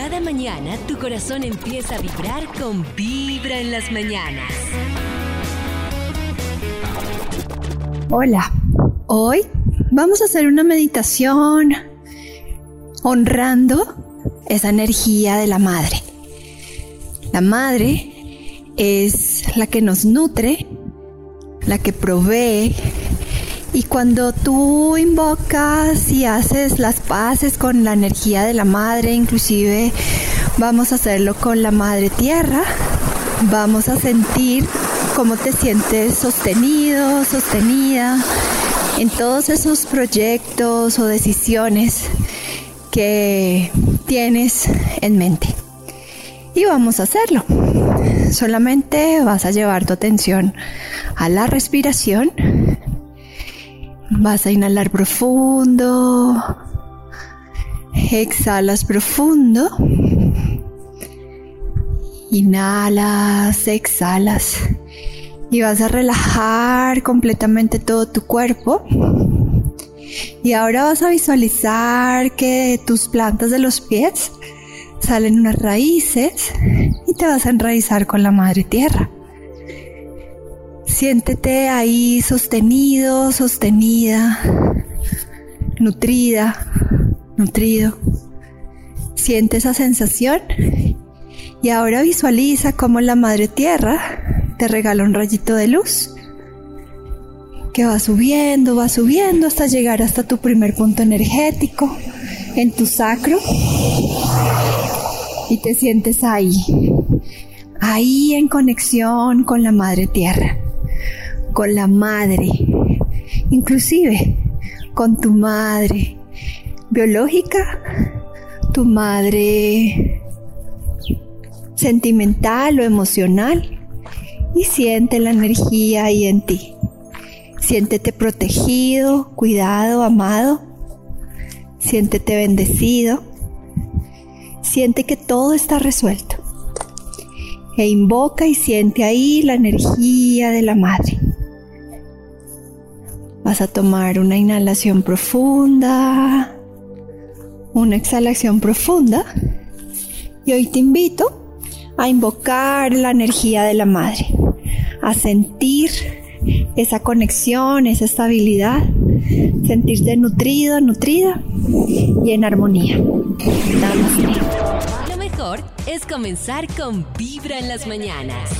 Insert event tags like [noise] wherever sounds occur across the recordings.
Cada mañana tu corazón empieza a vibrar con Vibra en las mañanas. Hola, hoy vamos a hacer una meditación honrando esa energía de la madre. La madre es la que nos nutre, la que provee. Y cuando tú invocas y haces las paces con la energía de la madre, inclusive vamos a hacerlo con la madre tierra, vamos a sentir cómo te sientes sostenido, sostenida en todos esos proyectos o decisiones que tienes en mente. Y vamos a hacerlo. Solamente vas a llevar tu atención a la respiración. Vas a inhalar profundo. Exhalas profundo. Inhalas, exhalas. Y vas a relajar completamente todo tu cuerpo. Y ahora vas a visualizar que tus plantas de los pies salen unas raíces y te vas a enraizar con la madre tierra. Siéntete ahí sostenido, sostenida, nutrida, nutrido. Siente esa sensación y ahora visualiza cómo la madre tierra te regala un rayito de luz que va subiendo, va subiendo hasta llegar hasta tu primer punto energético en tu sacro y te sientes ahí, ahí en conexión con la madre tierra, con la madre, inclusive con tu madre biológica, tu madre sentimental o emocional y siente la energía ahí en ti. Siéntete protegido, cuidado, amado. Siéntete bendecido. Siente que todo está resuelto. E invoca y siente ahí la energía de la madre. Vas a tomar una inhalación profunda, una exhalación profunda. Y hoy te invito a invocar la energía de la madre, a sentir esa conexión, esa estabilidad, sentirte nutrido, nutrida y en armonía. Lo mejor es comenzar con Vibra en las mañanas.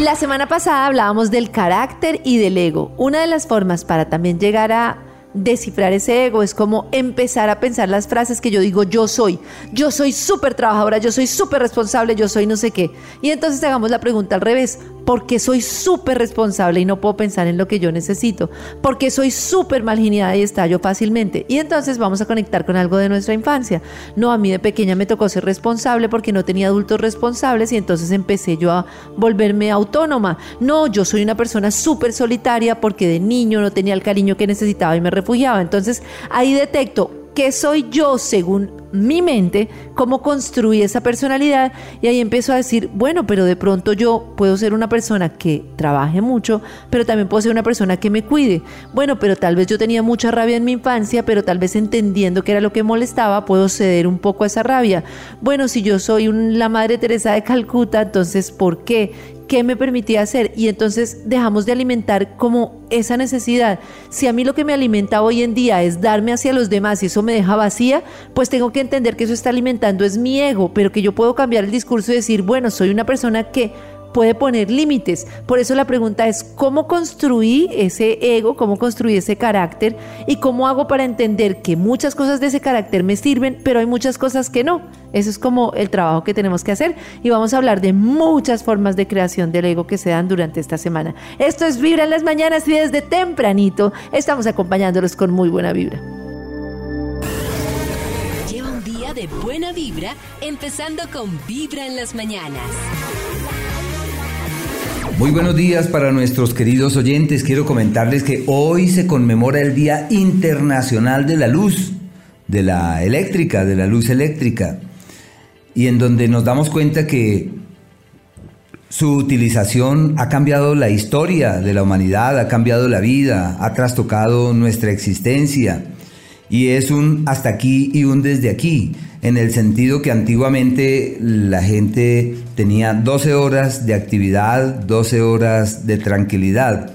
La semana pasada hablábamos del carácter y del ego. Una de las formas para también llegar a descifrar ese ego es como empezar a pensar las frases que yo digo yo soy. Yo soy súper trabajadora, yo soy súper responsable, yo soy no sé qué. Y entonces hagamos la pregunta al revés. ¿Por qué soy súper responsable y no puedo pensar en lo que yo necesito? ¿Por qué soy súper mal y estallo fácilmente? Y entonces vamos a conectar con algo de nuestra infancia. No, a mí de pequeña me tocó ser responsable porque no tenía adultos responsables y entonces empecé yo a volverme autónoma. No, yo soy una persona súper solitaria porque de niño no tenía el cariño que necesitaba y me refugiaba. Entonces ahí detecto qué soy yo según mi mente, cómo construí esa personalidad y ahí empiezo a decir, bueno, pero de pronto yo puedo ser una persona que trabaje mucho, pero también puedo ser una persona que me cuide. Bueno, pero tal vez yo tenía mucha rabia en mi infancia, pero tal vez entendiendo que era lo que molestaba, puedo ceder un poco a esa rabia. Bueno, si yo soy la Madre Teresa de Calcuta, entonces, ¿por qué? ¿Qué me permitía hacer? Y entonces dejamos de alimentar como esa necesidad. Si a mí lo que me alimenta hoy en día es darme hacia los demás y eso me deja vacía, pues tengo que entender que eso está alimentando es mi ego, pero que yo puedo cambiar el discurso y decir, bueno, soy una persona que puede poner límites. Por eso la pregunta es, ¿cómo construí ese ego? ¿Cómo construí ese carácter? ¿Y cómo hago para entender que muchas cosas de ese carácter me sirven, pero hay muchas cosas que no? Eso es como el trabajo que tenemos que hacer y vamos a hablar de muchas formas de creación del ego que se dan durante esta semana. Esto es Vibra en las mañanas y desde tempranito estamos acompañándolos con muy buena vibra. Lleva un día de buena vibra, empezando con Vibra en las mañanas. Muy buenos días para nuestros queridos oyentes. Quiero comentarles que hoy se conmemora el Día Internacional de la Luz, de la eléctrica, de la luz eléctrica, y en donde nos damos cuenta que su utilización ha cambiado la historia de la humanidad, ha cambiado la vida, ha trastocado nuestra existencia y es un hasta aquí y un desde aquí, en el sentido que antiguamente la gente tenía 12 horas de actividad, 12 horas de tranquilidad,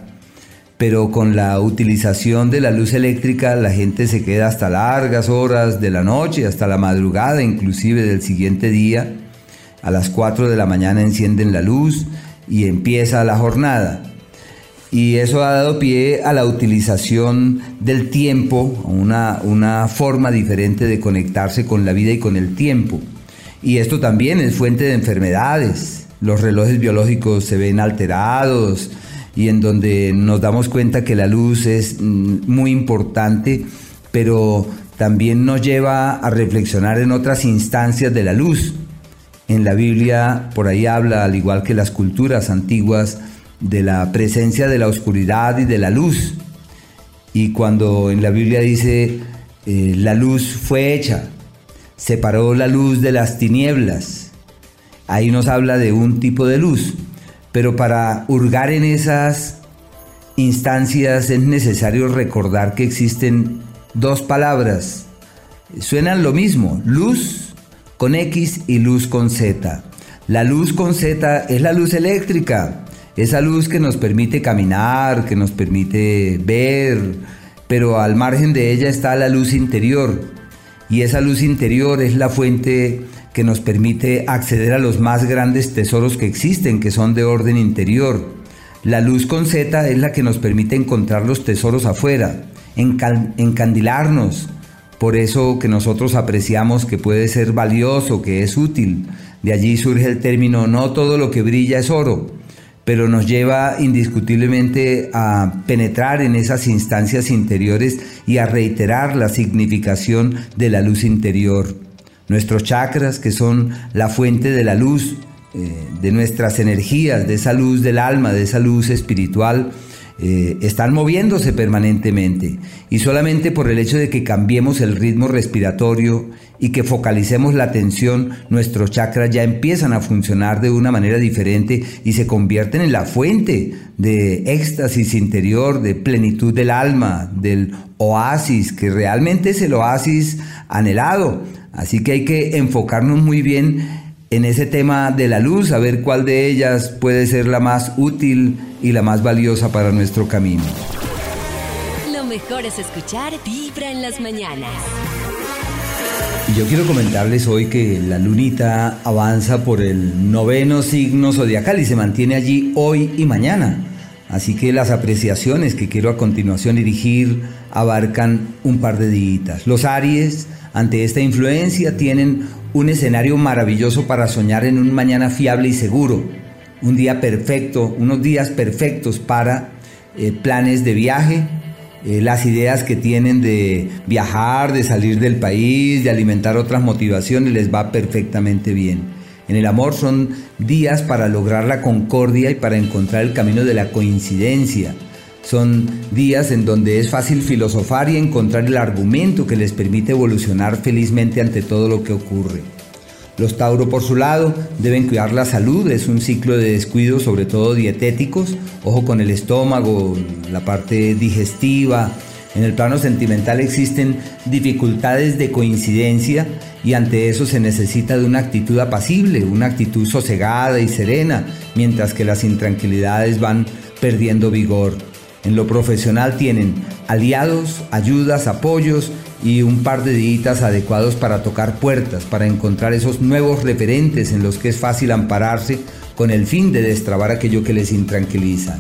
pero con la utilización de la luz eléctrica la gente se queda hasta largas horas de la noche, hasta la madrugada inclusive del siguiente día, a las 4 de la mañana encienden la luz y empieza la jornada y eso ha dado pie a la utilización del tiempo, una, una forma diferente de conectarse con la vida y con el tiempo. Y esto también es fuente de enfermedades. Los relojes biológicos se ven alterados y en donde nos damos cuenta que la luz es mm, muy importante, pero también nos lleva a reflexionar en otras instancias de la luz. En la Biblia por ahí habla, al igual que las culturas antiguas, de la presencia de la oscuridad y de la luz. Y cuando en la Biblia dice, eh, la luz fue hecha, separó la luz de las tinieblas, ahí nos habla de un tipo de luz. Pero para hurgar en esas instancias es necesario recordar que existen dos palabras. Suenan lo mismo, luz con X y luz con Z. La luz con Z es la luz eléctrica, esa luz que nos permite caminar, que nos permite ver, pero al margen de ella está la luz interior. Y esa luz interior es la fuente que nos permite acceder a los más grandes tesoros que existen, que son de orden interior. La luz con Z es la que nos permite encontrar los tesoros afuera, encandilarnos. Por eso que nosotros apreciamos que puede ser valioso, que es útil. De allí surge el término no todo lo que brilla es oro pero nos lleva indiscutiblemente a penetrar en esas instancias interiores y a reiterar la significación de la luz interior. Nuestros chakras, que son la fuente de la luz, eh, de nuestras energías, de esa luz del alma, de esa luz espiritual, eh, están moviéndose permanentemente y solamente por el hecho de que cambiemos el ritmo respiratorio y que focalicemos la atención, nuestros chakras ya empiezan a funcionar de una manera diferente y se convierten en la fuente de éxtasis interior, de plenitud del alma, del oasis, que realmente es el oasis anhelado. Así que hay que enfocarnos muy bien en ese tema de la luz, a ver cuál de ellas puede ser la más útil y la más valiosa para nuestro camino. Lo mejor es escuchar Vibra en las mañanas. Yo quiero comentarles hoy que la lunita avanza por el noveno signo zodiacal y se mantiene allí hoy y mañana. Así que las apreciaciones que quiero a continuación dirigir abarcan un par de días. Los Aries, ante esta influencia, tienen un escenario maravilloso para soñar en un mañana fiable y seguro, un día perfecto, unos días perfectos para eh, planes de viaje, eh, las ideas que tienen de viajar, de salir del país, de alimentar otras motivaciones, les va perfectamente bien. En el amor son días para lograr la concordia y para encontrar el camino de la coincidencia. Son días en donde es fácil filosofar y encontrar el argumento que les permite evolucionar felizmente ante todo lo que ocurre. Los Tauro por su lado deben cuidar la salud, es un ciclo de descuidos sobre todo dietéticos, ojo con el estómago, la parte digestiva. En el plano sentimental existen dificultades de coincidencia y ante eso se necesita de una actitud apacible, una actitud sosegada y serena, mientras que las intranquilidades van perdiendo vigor. En lo profesional tienen aliados, ayudas, apoyos y un par de días adecuados para tocar puertas, para encontrar esos nuevos referentes en los que es fácil ampararse con el fin de destrabar aquello que les intranquiliza.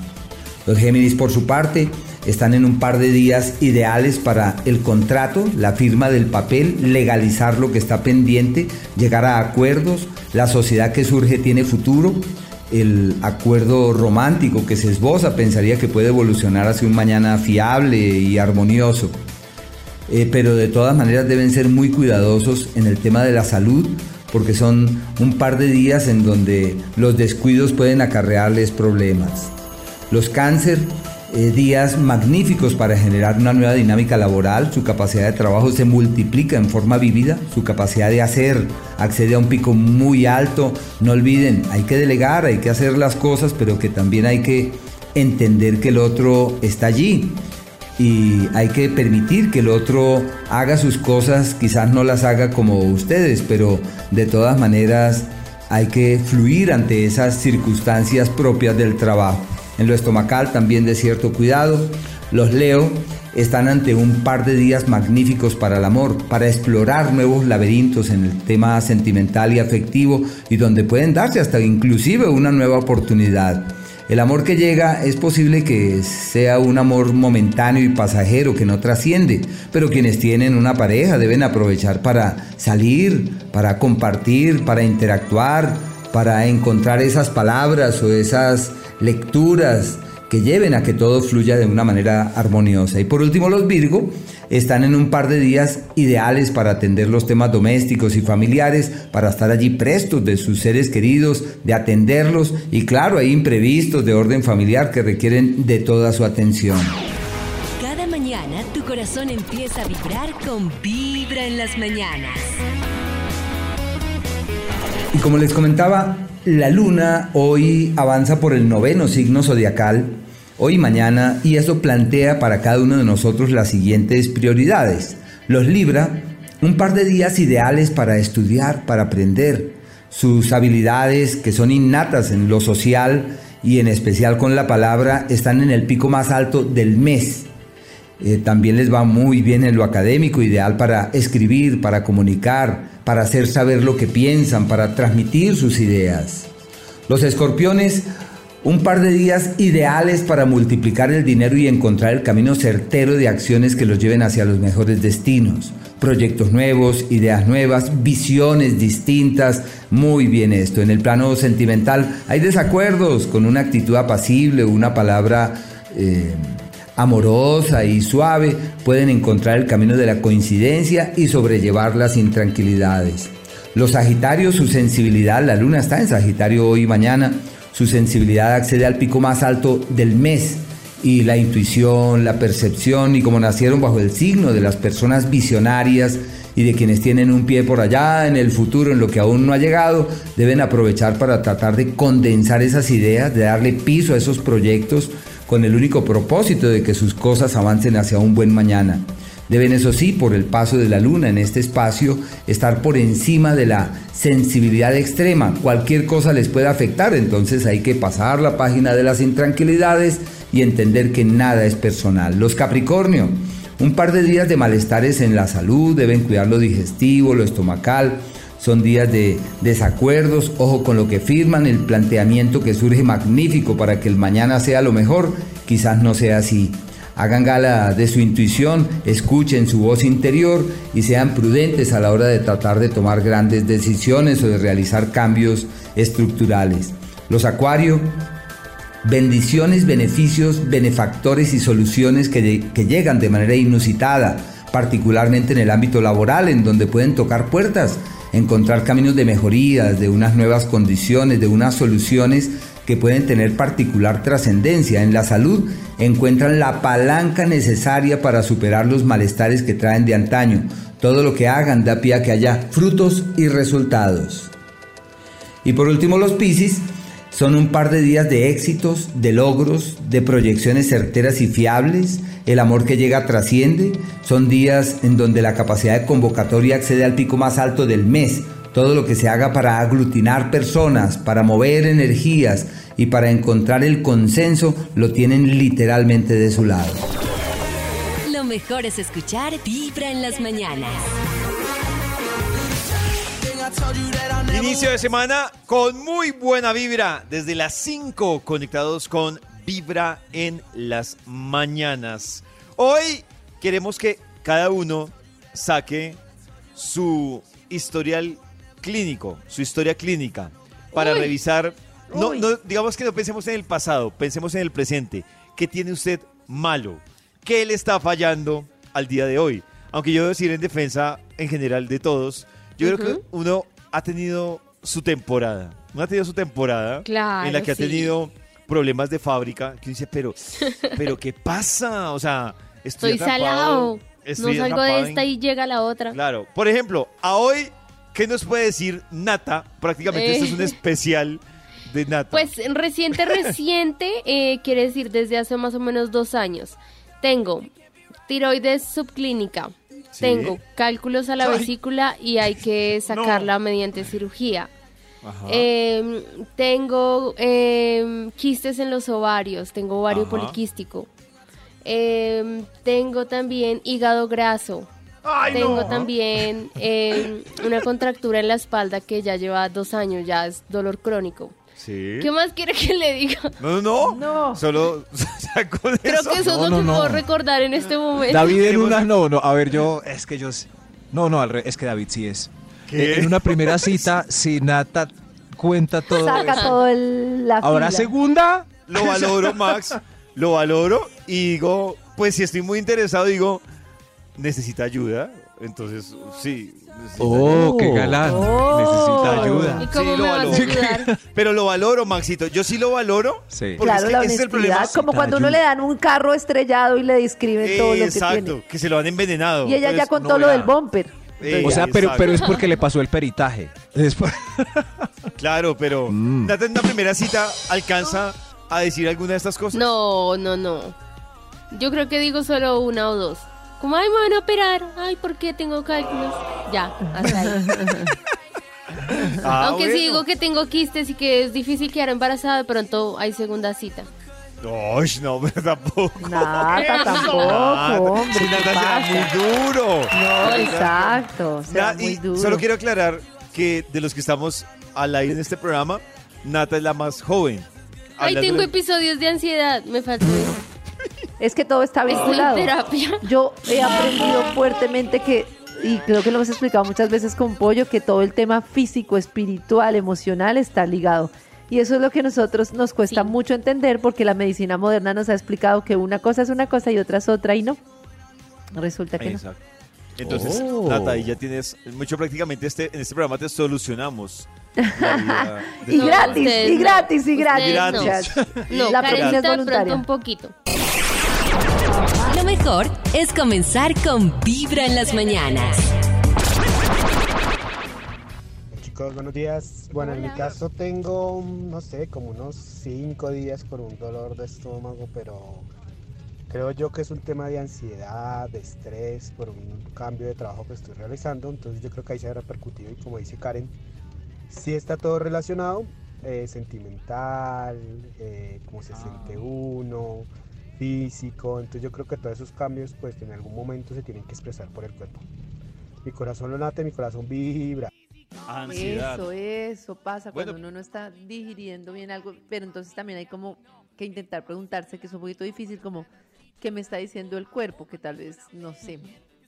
Los Géminis por su parte están en un par de días ideales para el contrato, la firma del papel, legalizar lo que está pendiente, llegar a acuerdos, la sociedad que surge tiene futuro el acuerdo romántico que se esboza pensaría que puede evolucionar hacia un mañana fiable y armonioso. Eh, pero de todas maneras deben ser muy cuidadosos en el tema de la salud porque son un par de días en donde los descuidos pueden acarrearles problemas. Los cáncer eh, días magníficos para generar una nueva dinámica laboral, su capacidad de trabajo se multiplica en forma vívida, su capacidad de hacer accede a un pico muy alto. No olviden, hay que delegar, hay que hacer las cosas, pero que también hay que entender que el otro está allí. y hay que permitir que el otro haga sus cosas, quizás no las haga como ustedes, pero de todas maneras hay que fluir ante esas circunstancias propias del trabajo. En lo estomacal también de cierto cuidado. Los leo están ante un par de días magníficos para el amor, para explorar nuevos laberintos en el tema sentimental y afectivo y donde pueden darse hasta inclusive una nueva oportunidad. El amor que llega es posible que sea un amor momentáneo y pasajero que no trasciende, pero quienes tienen una pareja deben aprovechar para salir, para compartir, para interactuar, para encontrar esas palabras o esas lecturas que lleven a que todo fluya de una manera armoniosa. Y por último, los Virgo están en un par de días ideales para atender los temas domésticos y familiares, para estar allí prestos de sus seres queridos, de atenderlos y claro, hay imprevistos de orden familiar que requieren de toda su atención. Cada mañana tu corazón empieza a vibrar con Vibra en las mañanas. Y como les comentaba, la luna hoy avanza por el noveno signo zodiacal, hoy y mañana, y eso plantea para cada uno de nosotros las siguientes prioridades. Los Libra, un par de días ideales para estudiar, para aprender. Sus habilidades, que son innatas en lo social y en especial con la palabra, están en el pico más alto del mes. Eh, también les va muy bien en lo académico, ideal para escribir, para comunicar, para hacer saber lo que piensan, para transmitir sus ideas. Los escorpiones, un par de días ideales para multiplicar el dinero y encontrar el camino certero de acciones que los lleven hacia los mejores destinos. Proyectos nuevos, ideas nuevas, visiones distintas. Muy bien esto. En el plano sentimental hay desacuerdos con una actitud apacible, una palabra... Eh, amorosa y suave, pueden encontrar el camino de la coincidencia y sobrellevar las intranquilidades. Los Sagitarios, su sensibilidad, la luna está en Sagitario hoy y mañana, su sensibilidad accede al pico más alto del mes y la intuición, la percepción y como nacieron bajo el signo de las personas visionarias y de quienes tienen un pie por allá en el futuro, en lo que aún no ha llegado, deben aprovechar para tratar de condensar esas ideas, de darle piso a esos proyectos con el único propósito de que sus cosas avancen hacia un buen mañana. Deben, eso sí, por el paso de la luna en este espacio, estar por encima de la sensibilidad extrema. Cualquier cosa les puede afectar, entonces hay que pasar la página de las intranquilidades y entender que nada es personal. Los Capricornio, un par de días de malestares en la salud, deben cuidar lo digestivo, lo estomacal, son días de desacuerdos, ojo con lo que firman, el planteamiento que surge magnífico para que el mañana sea lo mejor, quizás no sea así. Hagan gala de su intuición, escuchen su voz interior y sean prudentes a la hora de tratar de tomar grandes decisiones o de realizar cambios estructurales. Los acuarios, bendiciones, beneficios, benefactores y soluciones que, que llegan de manera inusitada, particularmente en el ámbito laboral, en donde pueden tocar puertas encontrar caminos de mejorías, de unas nuevas condiciones, de unas soluciones que pueden tener particular trascendencia. En la salud encuentran la palanca necesaria para superar los malestares que traen de antaño. Todo lo que hagan da pie a que haya frutos y resultados. Y por último los Piscis son un par de días de éxitos, de logros, de proyecciones certeras y fiables, el amor que llega trasciende, son días en donde la capacidad de convocatoria accede al pico más alto del mes. Todo lo que se haga para aglutinar personas, para mover energías y para encontrar el consenso lo tienen literalmente de su lado. Lo mejor es escuchar Vibra en las mañanas. Inicio de semana con muy buena vibra desde las 5 conectados con Vibra en las mañanas. Hoy queremos que cada uno saque su historial clínico, su historia clínica, para revisar. No, no, digamos que no pensemos en el pasado, pensemos en el presente. ¿Qué tiene usted malo? ¿Qué le está fallando al día de hoy? Aunque yo debo decir en defensa en general de todos, yo creo que uno ha tenido su temporada. Uno ha tenido su temporada en la que ha tenido problemas de fábrica, que dice, pero, pero ¿qué pasa? O sea, estoy, estoy salado. no salgo de esta y llega la otra. Claro. Por ejemplo, a hoy, ¿qué nos puede decir Nata? Prácticamente esto es un eh. especial de Nata. Pues reciente, reciente, [laughs] eh, quiere decir desde hace más o menos dos años. Tengo Tiroides subclínica. Tengo cálculos a la vesícula y hay que [laughs] sacarla mediante cirugía. Em, tengo em, quistes en los ovarios, tengo ovario poliquístico. Em, tengo también hígado graso. tengo también una contractura en la espalda que ya lleva dos años, ya es dolor crónico. ¿Qué más quiere que le diga? No, no, no. Solo [laughs] Creo que eso es lo que puedo recordar en este momento. David en una, no, no. A ver, yo, es que yo. No, no, es que David sí es. En una primera cita, si Nata cuenta todo. Saca todo el, la Ahora, segunda. Lo valoro, Max. Lo valoro y digo, pues si estoy muy interesado, digo, necesita ayuda. Entonces, sí. Oh, qué galán. Necesita ayuda. ¿Y cómo me vas a ayudar? [laughs] Pero lo valoro, Maxito. Yo sí lo valoro. Sí. Claro, la honestidad. como cuando uno le dan un carro estrellado y le describen todo lo que tiene. Exacto, que se lo han envenenado. Y ella ya contó lo del bumper. O sea, pero, pero es porque le pasó el peritaje. Después. [laughs] claro, pero mm. en una primera cita alcanza a decir alguna de estas cosas. No, no, no. Yo creo que digo solo una o dos. Como, ay, me van a operar. Ay, ¿por qué tengo cálculos? Ya, hasta ahí. [laughs] Ah, Aunque si digo que tengo quistes y que es difícil quedar embarazada, de pronto hay segunda cita. No, no, pero [laughs] tampoco. Nada, tampoco, hombre. nada muy duro. No, exacto. muy duro. Solo quiero aclarar que de los que estamos al aire en este programa, Nata es la más joven. Ay, tengo episodios de ansiedad, me faltó eso. Es que todo está vinculado. Yo he aprendido fuertemente que, y creo que lo hemos explicado muchas veces con Pollo, que todo el tema físico, espiritual, emocional está ligado. Y eso es lo que a nosotros nos cuesta mucho entender porque la medicina moderna nos ha explicado que una cosa es una cosa y otra es otra y no. Resulta que Exacto. Entonces, oh. Nata, y ya tienes mucho prácticamente este, en este programa te solucionamos [laughs] y, gratis, y gratis, y gratis, No, la es voluntaria. un poquito. Lo mejor es comenzar con Vibra en las mañanas. Chicos, buenos días. Bueno, en mi caso tengo, no sé, como unos cinco días por un dolor de estómago, pero creo yo que es un tema de ansiedad, de estrés, por un cambio de trabajo que estoy realizando. Entonces yo creo que ahí se ha repercutido y como dice Karen, sí está todo relacionado, eh, sentimental, eh, cómo se siente ah. uno, físico. Entonces yo creo que todos esos cambios pues en algún momento se tienen que expresar por el cuerpo. Mi corazón lo late, mi corazón vibra. Eso, eso pasa cuando uno no está digiriendo bien algo, pero entonces también hay como que intentar preguntarse, que es un poquito difícil, como, ¿qué me está diciendo el cuerpo? Que tal vez, no sé,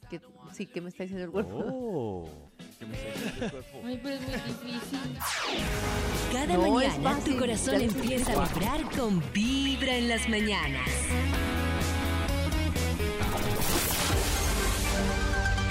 que sí, ¿qué me está diciendo el cuerpo? Oh, ¿qué me está diciendo el cuerpo? Ay, pero es muy difícil. Cada mañana tu corazón empieza a vibrar con Vibra en las mañanas.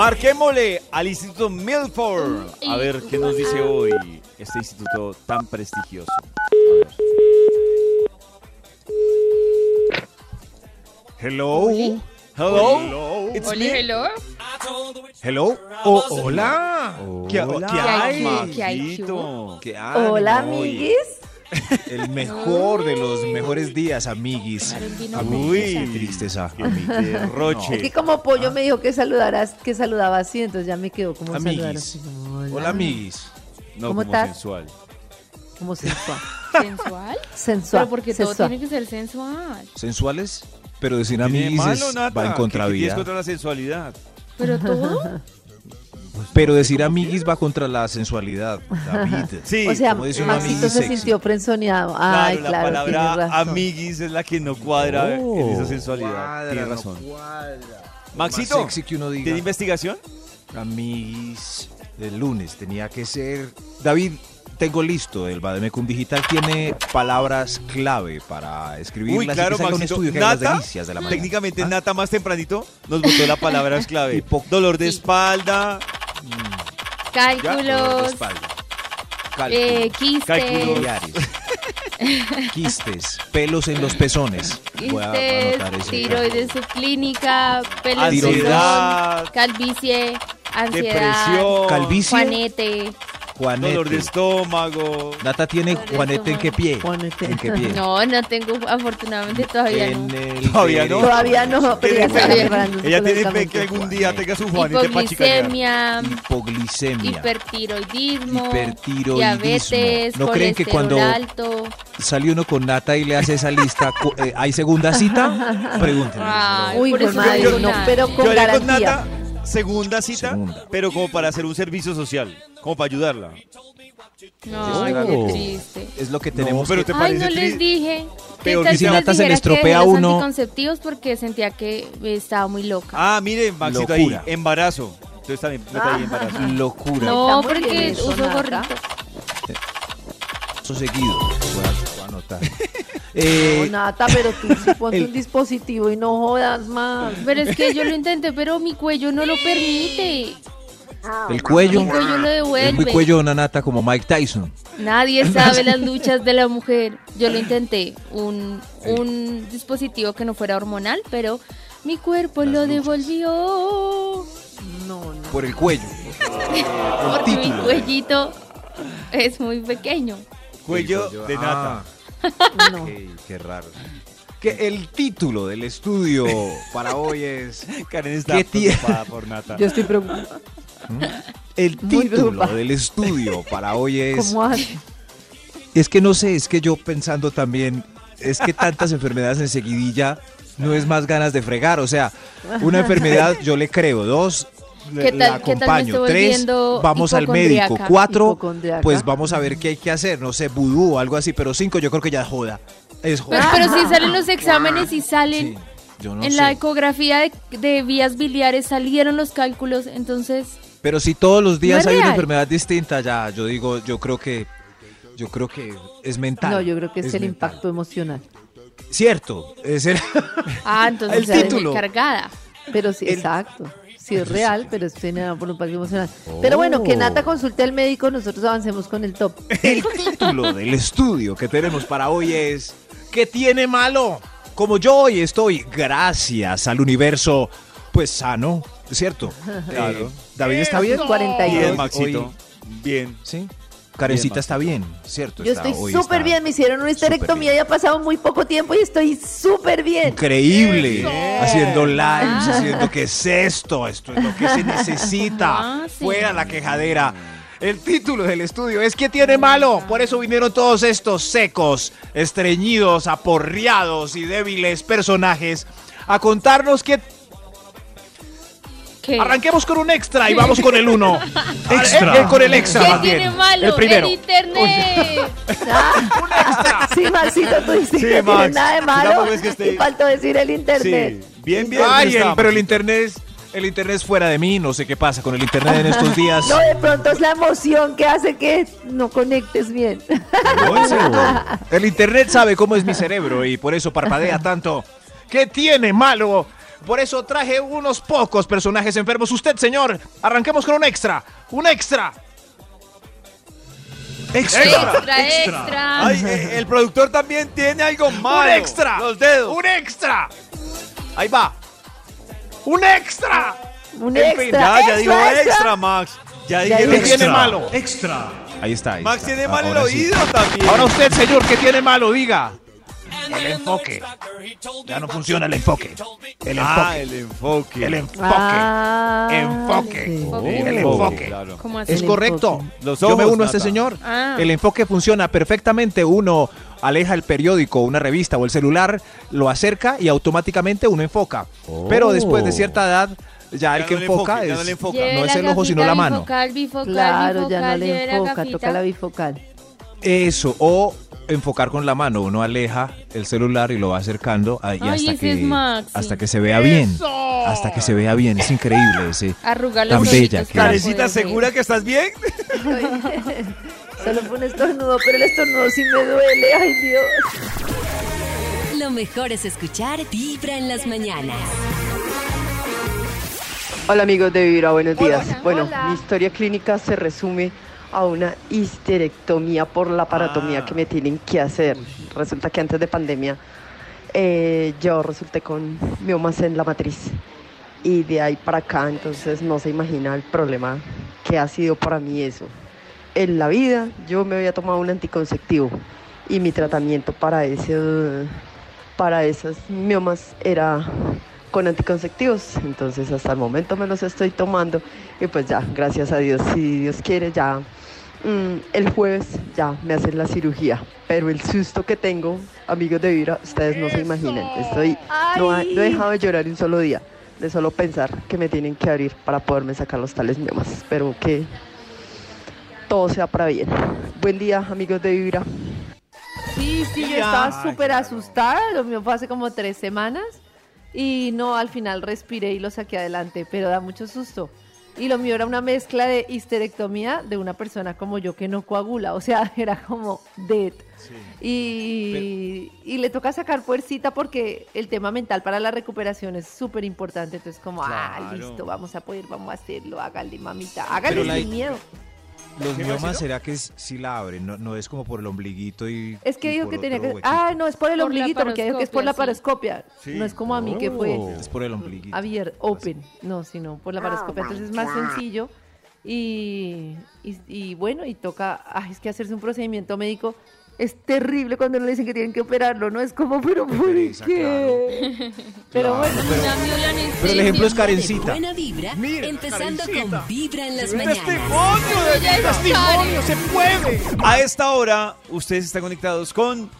Marquémosle al Instituto Milford. A ver qué nos dice hoy este instituto tan prestigioso. Hello. Hello. Hello. It's me. Hello. Hello. Oh, hola. ¿Qué, hola. ¿Qué hay? ¿Qué hay? ¿Qué Hola, amiguis. El mejor de los mejores días, amiguis. Uy, tristeza. Roche. Es que como pollo me dijo que saludaras, que saludaba así, entonces ya me quedó como saludar así. Hola, amiguis. No, ¿Cómo como estás? sensual. Como sensual. [laughs] ¿Sensual? Sensual. Pero porque todo tiene que ser sensual. ¿Sensuales? Pero decir amiguis va en contravía. contra la sensualidad. ¿Pero todo? [laughs] Pero decir amiguis va contra la sensualidad, David. [laughs] Sí, o sea, Maxito se sintió frenzoneado. Ay, claro, la palabra amiguis es la que no cuadra en esa sensualidad. Tiene razón. Maxito, ¿tiene investigación? Amiguis del lunes tenía que ser. David, tengo listo. El Bademecum Digital tiene palabras clave para escribirlas. Uy, y que claro, salga un Maxito. estudio que las Nata, delicias de la mañana. técnicamente ¿Ah? Nata más tempranito nos botó la palabra es clave. [laughs] Dolor de espalda, Cálculos, eh, quistes, Cálculos. [laughs] Quistes, pelos en los pezones. Voy a quistes, anotar ese. tiroides subclínica, pelos ansiedad, calvicie, ansiedad, depresión, Calvicie, juanete. Juanete. dolor de estómago. Nata tiene Dolor de Juanete en qué pie. Juanete. ¿En qué pie? [laughs] No, no tengo, afortunadamente todavía en no. el Todavía no. Todavía no, pero ya Tiene está fe- preparándose Ella tiene fe que algún día tenga su Juanete para. Hipoglicemia, Hipoglicemia. hipertiroidismo, Hipertiroidismo. diabetes, ¿No creen que cuando alto. sale uno con Nata y le hace esa lista, eh, ¿hay segunda cita? [laughs] Pregúntenle. Uy, por pues eso madre, no, pero Yo con haría con garantía. Segunda cita, Segunda. pero como para hacer un servicio social, como para ayudarla. Ay, Oh. qué triste. Es lo que No, tenemos pero que- te Ay, parece no les dije. ¿Qué Peor tal que si Nata se le estropea uno? anticonceptivos porque sentía que estaba muy loca. Ah, mire, Maxito Locura. ahí, embarazo. Entonces también meta ahí embarazo. locura. no, porque uso gorrito. Eso seguido. Voy a, voy [laughs] anotar. No, Eh, Nata, pero tú sí [laughs] ponte el- un dispositivo y no jodas más. Pero es que yo lo intenté, pero mi cuello no lo permite. el cuello. Mi cuello lo Es muy devuelve. cuello de una Nata como Mike Tyson. Nadie [laughs] sabe las luchas de la mujer. Yo lo intenté, un, un dispositivo que no fuera hormonal, pero mi cuerpo lo devolvió. No, no. Por el cuello. [laughs] Porque mi cuellito es muy pequeño. Cuello de nata. No. Ok, qué raro. Que el título del estudio para hoy es Karen está ¿Qué preocupada por nata. Yo estoy preocupada. el Muy título preocupada. del estudio para hoy es ¿Cómo hace? es que no sé, es que yo pensando también es que tantas enfermedades en seguidilla no es más ganas de fregar, o sea, una enfermedad yo le creo, dos ¿Qué la tal- qué tal acompaño, tres vamos al médico, cuatro pues vamos a ver qué hay que hacer, no sé, vudú o algo así, pero cinco yo creo que ya es joda, es Pero, joda. pero si salen los exámenes y salen Sí, yo no en sé. la ecografía de, de vías biliares, salieron los cálculos, entonces Pero si todos los días No es hay una real. enfermedad distinta, ya, yo digo, yo creo que, yo creo que es mental. No, yo creo que es, el mental. impacto emocional. Cierto, es el, Ah, entonces [laughs] El ya es título. muy cargada. Pero sí, El- exacto. Es real, pero es generado por un impacto emocional. Pero bueno, que Oh. Nata consulte al médico, nosotros avancemos con el top. [laughs] el título del estudio que tenemos para hoy es ¿Qué tiene malo? Como yo hoy estoy, gracias al universo, pues sano, ¿cierto? Claro. Eh, David está bien. 42. Bien, Hoy- Maxito. Bien. Sí. Karencita Bien, está bien, ¿cierto? Yo Está- estoy súper bien, me hicieron una histerectomía bien. y ha pasado muy poco tiempo y estoy súper bien. Increíble, haciendo lives, Ah. haciendo que es esto, esto es lo que se necesita. [laughs] Ah, sí. Fuera la quejadera. El título del estudio es ¿Qué tiene malo? Por eso vinieron todos estos secos, estreñidos, aporreados y débiles personajes a contarnos que ¿Qué? arranquemos con un extra y vamos con el uno. [laughs] extra. con el extra ¿Qué más tiene bien. malo? El primero. El internet. [laughs] Sí, Maxito, tú dices Sí, que no tiene Max, nada de malo. es que esté- Y faltó decir el internet. Sí. Bien, bien. Ay, el- pero el internet es, el internet es fuera de mí, no sé qué pasa con el internet en estos días. No, de pronto es la emoción que hace que no conectes bien. No. [laughs] El internet sabe cómo es mi cerebro y por eso parpadea tanto. ¿Qué tiene malo? Por eso traje unos pocos personajes enfermos. Usted, señor, arranquemos con un extra. Un extra. Extra. Extra, extra. Ay, eh, el productor también tiene algo malo. Un extra. Los dedos. Un extra. Ahí va. Un extra. Un En fin, extra. Ya, ya dijo extra, extra, Max. Ya Ya ¿Qué dije tiene extra. malo? Extra. Ahí está. ahí Max está. tiene mal el sí. oído también. Ahora usted, señor, ¿qué tiene malo? Diga. El enfoque. Ya no funciona el enfoque. El Ah, enfoque. el enfoque. El enfoque. Ah, Enfoque. sí. Oh, El enfoque. claro. Es El correcto. enfoque. Los Yo me uno a este señor. Ah. El enfoque funciona perfectamente. Uno aleja el periódico, una revista o el celular, lo acerca y automáticamente uno enfoca. Pero después de cierta edad, ya, Ya el que no enfoca enfoque, es, no enfoca. No es la el ojo, sino la mano. Bifocal, bifocal, Claro, ya no bifocal, le la enfoca, gafita. toca la bifocal. eso. O enfocar con la mano. Uno aleja el celular y lo va acercando ahí Ay, hasta, que, hasta que se vea bien. Hasta que se vea bien. Es increíble ese. Arruga Tan bella que ver. ¿segura que estás bien? [laughs] Solo fue un estornudo, pero el estornudo sí me duele. Ay, Dios. Lo mejor es escuchar Vibra en las mañanas. Hola amigos de Vibra, buenos días. Hola. Bueno, Hola. mi historia clínica se resume a una histerectomía por la paratomía Ah. que me tienen que hacer. Resulta que antes de pandemia eh, yo resulté con miomas en la matriz y de ahí para acá entonces no se imagina el problema que ha sido para mí eso. En la vida yo me había tomado un anticonceptivo y mi tratamiento para ese para esos miomas era con anticonceptivos. Entonces hasta el momento me los estoy tomando y pues ya, gracias a Dios, si Dios quiere ya mm, el jueves ya me hacen la cirugía. Pero el susto que tengo, amigos de Vibra, ustedes no se imaginan. Estoy, no, ha- no he dejado de llorar un solo día, de solo pensar que me tienen que abrir para poderme sacar los tales miomas. Espero que todo sea para bien. Buen día, amigos de Vibra. Sí, sí, yo estaba súper asustada. Lo mío fue hace como tres semanas. Y no, al final respiré y lo saqué adelante, pero da mucho susto. Y lo mío era una mezcla de histerectomía de una persona como yo que no coagula, o sea, [laughs] era como dead. Y, y le toca sacar fuercita porque el tema mental para la recuperación es súper importante. Entonces, como, ah, Claro. listo, vamos a poder, vamos a hacerlo, hágale, mamita, hágale sin miedo. Los ¿Qué, miomas será que s- sí la abren, no, no es como por el ombliguito y. Es que y dijo que tenía que. huequito. Ah, no, es por el Por ombliguito, porque dijo que es por la paroscopia, paroscopia. Sí. No es como a mí que fue Es por el ombliguito. abierto, open. No, sino por la paroscopia. Entonces es más sencillo. Y, y, y bueno, y toca. Ay, es que hacerse un procedimiento médico es terrible cuando le dicen que tienen que operarlo, ¿no? Es como, pero ¿por pereza, qué? Pero bueno. Pero el ejemplo es De Karencita. buena vibra, Mira, empezando Karencita. con Vibra en las mañanas. ¡Testimonio! ¡Se puede! A esta hora, ustedes están conectados con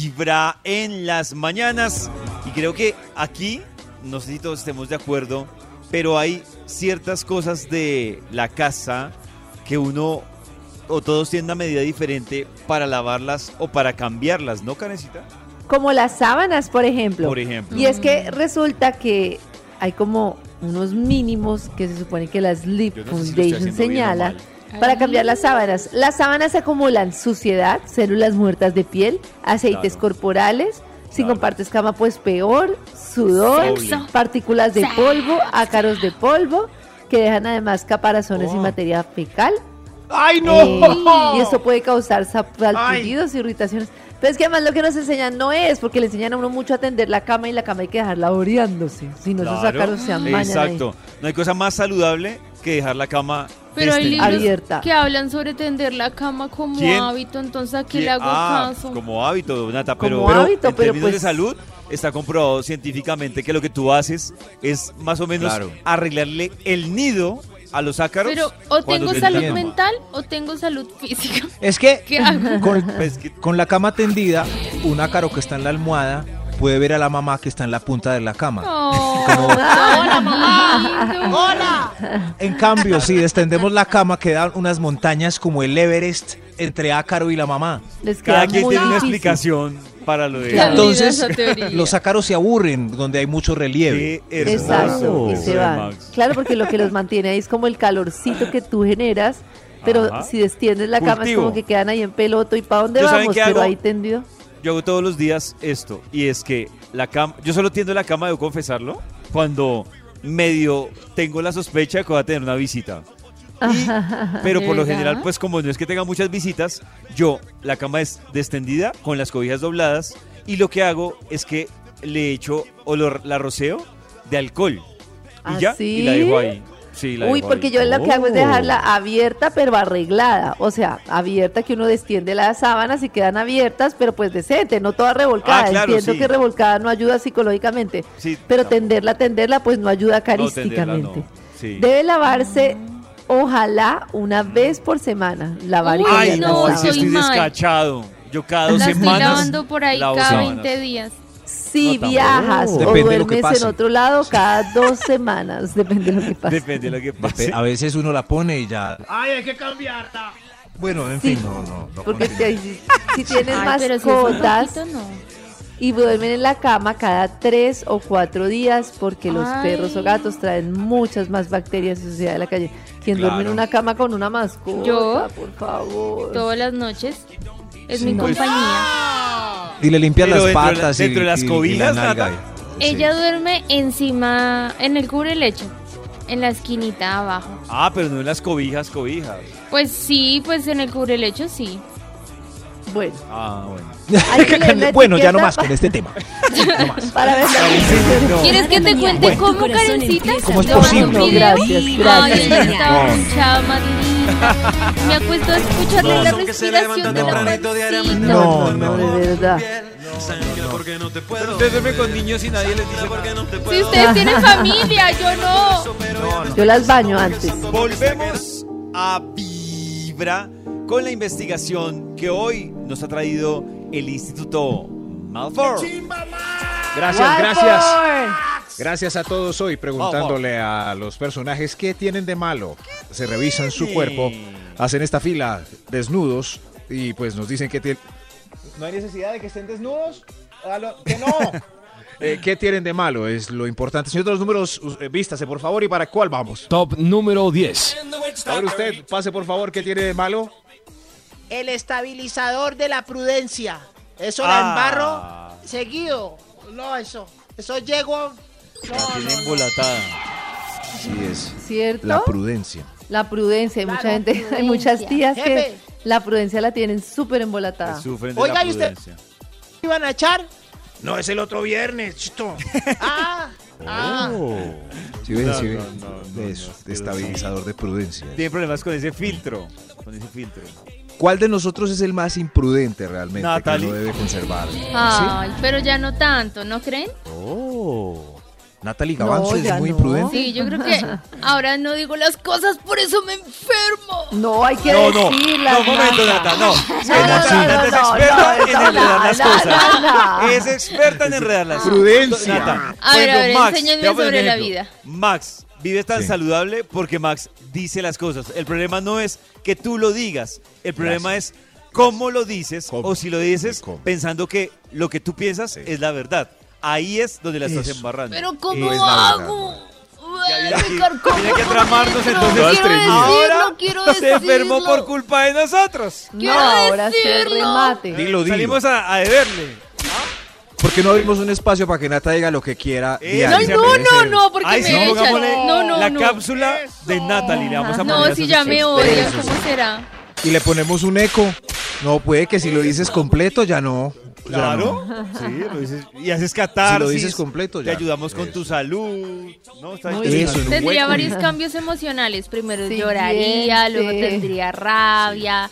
Vibra en las mañanas. Y creo que aquí, no sé si todos estemos de acuerdo, pero hay ciertas cosas de la casa que uno o todos tienen una medida diferente para lavarlas o para cambiarlas, ¿no, Karencita? Como las sábanas, por ejemplo. Por ejemplo. Y es que resulta que hay como unos mínimos que se supone que la Sleep no si Foundation señala para cambiar las sábanas. Las sábanas acumulan suciedad, células muertas de piel, aceites Claro. corporales. Si Claro. compartes cama, pues peor, sudor, Sexo. partículas de polvo, ácaros de polvo, que dejan además caparazones y Oh. materia fecal. ¡Ay, no! Eh, y eso puede causar salpullidos, irritaciones. Pero es que además lo que nos enseñan no es, porque le enseñan a uno mucho a tender la cama y la cama hay que dejarla oreándose. Si no, esos Claro. ácaros se amañan ahí. Exacto. No hay cosa más saludable que dejar la cama Pero hay libros Abierta. que hablan sobre tender la cama como ¿Quién? hábito, entonces ¿a qué ¿Quién? le hago Ah, caso? Como hábito, Nata, Como pero, pero hábito, en pero términos de pues- salud está comprobado científicamente que lo que tú haces es más o menos Claro. arreglarle el nido a los ácaros. Pero o tengo salud mental o tengo salud física. Es que ¿Qué hago? [laughs] con, Pues la cama tendida, un ácaro que está en la almohada puede ver a la mamá que está en la punta de la cama. Oh, Como- [laughs] hola, mamá. En cambio, si extendemos la cama, quedan unas montañas como el Everest entre ácaro y la mamá. Les cada quien tiene una explicación para lo de Claro. Entonces, los ácaros se aburren donde hay mucho relieve. Qué Exacto, y se van. Claro, porque lo que los mantiene ahí es como el calorcito que tú generas, pero Ajá. si extiendes la cama es como que quedan ahí en peloto y para dónde ¿Yo saben vamos, qué pero hago? ahí tendido. Yo hago todos los días esto, y es que la cama, yo solo tiendo la cama, debo confesarlo, cuando medio tengo la sospecha de que voy a tener una visita. Y- [laughs] pero por lo ¿Verdad? general, pues como no es que tenga muchas visitas, yo la cama es descendida con las cobijas dobladas y lo que hago es que le echo o lo- la roceo de alcohol y ya ¿Ah, y la dejo ahí. Sí, la Uy, dejo porque ahí. yo lo que hago es Oh. dejarla abierta pero arreglada. O sea, abierta que uno destiende las sábanas y quedan abiertas, pero pues decente, no toda revolcada. Ah, claro, Entiendo sí. que revolcada no ayuda psicológicamente, Sí, pero tampoco. tenderla, tenderla, pues no ayuda No, tenderla carísticamente. no. Sí. Debe lavarse, ojalá, una vez por semana. Lavar Uy, Ay, no, soy estoy mal. descachado. Yo cada dos La estoy semanas lavando por ahí lavo cada sábanas. 20 días. Si No, viajas o duermes en otro lado, cada dos semanas, [laughs] depende de lo que pase. Depende de lo que pase. A veces uno la pone y ya. ¡Ay, hay que cambiarla! Bueno, en Sí, fin, no, no. no Porque si, si tienes Ay, si mascotas poquito, no. y duermen en la cama cada tres o cuatro días porque los perros o gatos traen muchas más bacterias y suciedad de la calle. ¿Quién duerme en una cama con una mascota? Yo. por favor. Todas las noches. Es Sí, mi no. compañía. Y le limpias Pero las dentro de la- patas y- dentro de las y cobijas, la. Sí. Ella duerme encima, en el cubrelecho, en la esquinita abajo. Ah, pero no en las cobijas, cobijas. Pues sí, pues en el cubrelecho sí. Bueno, Ah, bueno. hay que [laughs] leer la bueno, ya no más con este tema. [laughs] No más. Para ver la No. ¿Quieres que te cuente tu cómo, Karencita? ¿Cómo es Te posible? No, gracias, Ay, gracias. ella estaba No. hinchada, madrina. Me acuesto a escucharle la respiración de la pancita. No, No, de verdad. Pero usted duerme con niños y nadie les dice nada. Si ustedes tienen familia, yo no. Yo las baño antes. Volvemos a Vibra con la investigación que hoy nos ha traído el Instituto Malfour. Gracias, gracias. Gracias a todos hoy preguntándole a los personajes qué tienen de malo. Se revisan su cuerpo, hacen esta fila desnudos y pues nos dicen que tienen... ¿No hay necesidad de que estén desnudos? ¡Que no! [laughs] Eh, ¿Qué tienen de malo? Es lo importante. Señor de los números, eh, vístase por favor y para cuál vamos. Top número 10. A ver usted, pase por favor, ¿qué tiene de malo? El estabilizador de la prudencia. Eso Ah. la embarro seguido. No, eso. Eso llego. No, La tiene no, no. embolatada. Sí, es ¿Cierto? la prudencia. La prudencia, hay mucha gente, hay prudencia. muchas tías que la prudencia la tienen súper embolatada. Que sufren de Oiga, la ¿y usted? prudencia. ¿Iban a echar? No, es el otro viernes, chito. [laughs] Ah, ah. Sí, ven, No, sí, ven. no, no, no, Eso, de estabilizador de prudencia. Tiene problemas con ese filtro. Con ese filtro. ¿Cuál de nosotros es el más imprudente realmente Natalie. que uno debe conservar? Ay, pero ya no tanto, ¿no creen? Oh. Natalie No, Gavanzo ya es muy no. imprudente. Sí, yo creo que ahora no digo las cosas, por eso me enfermo. No, hay que No, no, decirlas. no, momento, Nata. No. Es que No, Nata, no, no, es no, experta no, en no, enredar las no, cosas. no, no. Es experta en enredar las cosas. Prudencia. Nata, A ver, a ver, poner sobre la vida. Max vive tan Sí. saludable porque Max dice las cosas. El problema no es que tú lo digas. El problema es cómo lo dices ¿Cómo? o si lo dices ¿Y cómo? pensando que lo que tú piensas es la verdad. Ahí es donde la estás Eso. embarrando. Pero ¿cómo Es hago? Tiene que tramarnos entonces. No quiero decirlo, Ahora quiero se enfermó por culpa de nosotros. No, ahora se remate. Dilo, dilo. Salimos a, a deberle. ¿Por qué no abrimos un espacio para que Nata diga lo que quiera? Eh, diario? No, no, ser- no, porque Ay, me sí, echan. No, no, la no. cápsula de Natalie. Le vamos a poner No, si ya me expertos. odia, ¿cómo será? Y le ponemos un eco. No, puede que si lo dices completo ya no. Ya Claro. no. Sí, lo dices, y [laughs] haces catarsis. Si lo dices completo, Te ya. ayudamos con Eso. tu salud. No, está. Eso, en un Tendría hueco. varios cambios emocionales. Primero lloraría, luego tendría rabia,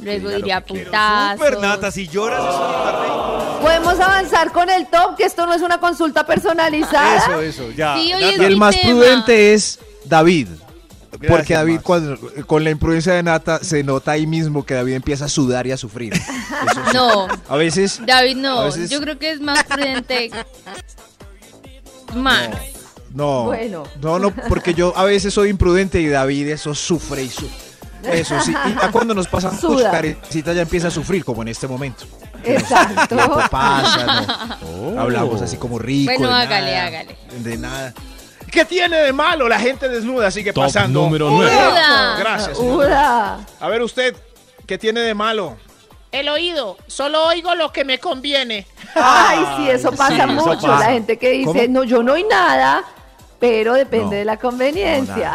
luego diría putazos. Super Nata, si lloras es rey. Podemos avanzar con el top, que esto no es una consulta personalizada. Eso, eso, ya. Sí, Y el más tema. prudente es David. gracias, Porque David, cuando, con la imprudencia de Nata, se nota ahí mismo que David empieza a sudar y a sufrir. Eso sí. [laughs] No, A veces. David no. veces- Yo creo que es más prudente. Max. No. Bueno. No, no, porque yo a veces soy imprudente y David eso sufre y sufre. Eso sí. Y ya cuando nos pasa mucho, Suda. Karencita ya empieza a sufrir, como en este momento. Exacto. tiempo pasa, ¿no? Hablamos así como rico. Bueno, de hágale, nada, hágale. De nada. ¿Qué tiene de malo? La gente desnuda sigue Top pasando. número 9. Uda. Gracias. A ver usted, ¿qué tiene de malo? El oído. Solo oigo lo que me conviene. Ay, sí, eso sí, pasa eso mucho. pasa. La gente que dice, ¿Cómo? no, yo no oí nada, pero depende No. de la conveniencia.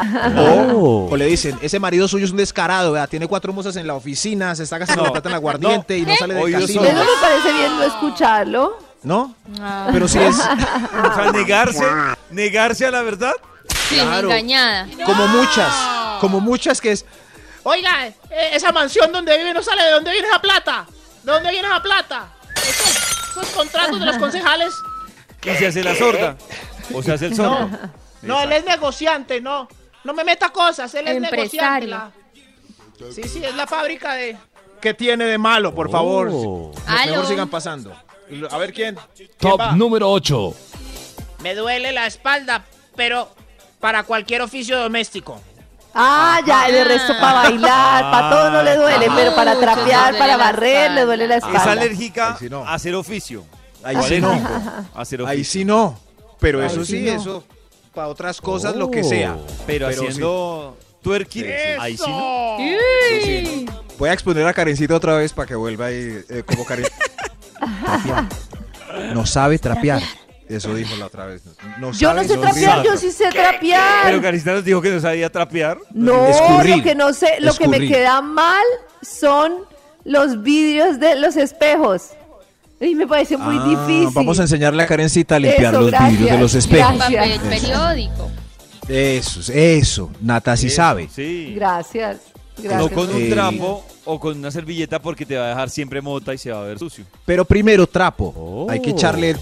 O, [laughs] o le dicen, ese marido suyo es un descarado, ¿verdad? tiene cuatro mozas en la oficina, se está gastando No. la plata en aguardiente y no sale del casino. Eso me parece bien no escucharlo. ¿No? Ah, Pero sí es [laughs] O sea, negarse, negarse a la verdad. sí, claro. engañada. como muchas, como muchas que es, Oiga, eh, esa mansión donde vive no sale de dónde viene esa plata. ¿De dónde viene esa plata? Esos, esos contratos de los concejales. Y se hace la sorda. [laughs] O se hace el sordo. No, él es negociante, no. No me meta cosas, él es negociante. La- Sí, sí, es la fábrica de... ¿qué tiene de malo, por favor? Oh. Mejor Aló. sigan pasando. A ver quién. ¿Quién Top va? número 8. Me duele la espalda, pero para cualquier oficio doméstico. Ah, ya, de resto para bailar, para todo no le duele, Ah. pero para Mucho le trapear, duele para la barrer, le duele la Es espalda. alérgica Ahí sí no. a hacer oficio. Ahí sí no. alérgico a hacer Ahí sí no. Pero eso sí eso para otras cosas, lo que sea. Pero, haciendo twerking, ahí sí no. Sí, no. Voy a exponer a Karencita otra vez para que vuelva ahí eh, como Karen. [laughs] Trapear. No sabe trapear. Eso dijo la otra vez. No Yo no sabe sé trapear, yo sí sé trapear. Pero Karencita nos dijo que no sabía trapear. No, Escurrir. lo que no sé, lo que me queda mal son los vidrios de los espejos. Y me parece muy Ah, difícil. Vamos a enseñarle a Karencita a limpiar Eso, los vidrios de los espejos. gracias. Papel periódico. Eso, eso. Nata sí Eso, sabe. Sí. Gracias. Gracias. No con un Eh, trapo o con una servilleta porque te va a dejar siempre mota y se va a ver sucio. Pero primero trapo. Hay que echarle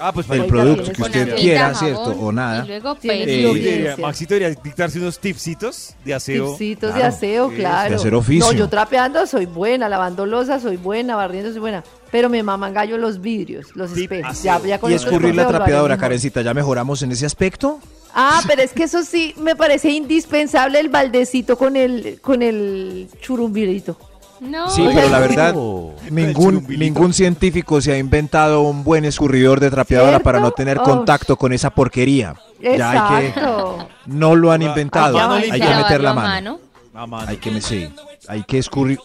Ah, pues el producto que usted quiera, jabón, ¿cierto? O Y nada. luego Tienes pelo. Eh, Maxito debería dictarse unos tipsitos de aseo. Tipsitos de aseo, claro. de hacer oficio. No, yo trapeando soy buena, lavando losa soy buena, barriendo soy buena. Pero me maman gallo los vidrios, los espejos. Ya, ya con Y escurrir la trapeadora. Karencita. ¿Ya mejoramos en ese aspecto? Ah, pero es que eso sí me parece indispensable el baldecito con el con el churumbirito. No. Sí, pero la verdad, Oh. ningún, churumbilito. ningún científico se ha inventado un buen escurridor de trapeadora ¿Cierto? para no tener Oh. contacto con esa porquería. Ya hay que, no lo han Ah, inventado, no hay que meter la mano. Mano. Hay que, sí, hay que escurrir.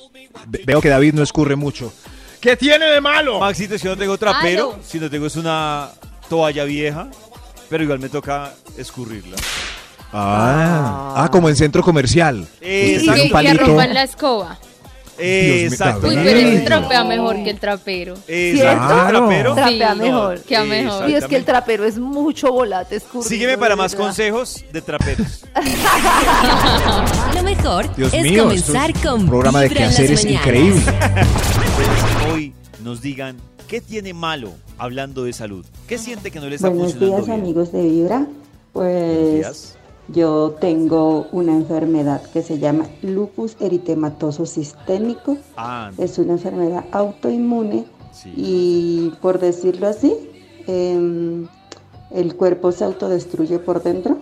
Ve- Veo que David no escurre mucho. ¿Qué tiene de malo? Maxito, si no tengo trapero, si no tengo es una toalla vieja, pero igual me toca escurrirla. Ah, ah, como en centro comercial. Y tiene que, un que palito. la escoba. Eh, Exacto. Uy, pero trapea mejor que el trapero. Exacto. Claro. Trapero. Trapea Sí, mejor. Queda mejor. Y es que el trapero es mucho volate escurrido. Sígueme para más verdad. consejos de traperos. [laughs] Lo mejor Dios es mío, comenzar es con un programa de quehaceres increíble. Hoy nos digan qué tiene malo hablando de salud. ¿Qué siente que no le está Buenos funcionando días bien? amigos de Vibra. Buenos Pues días. Yo tengo una enfermedad que se llama lupus eritematoso sistémico. Ah, Es una enfermedad autoinmune sí. y por decirlo así, em, el cuerpo se autodestruye por dentro.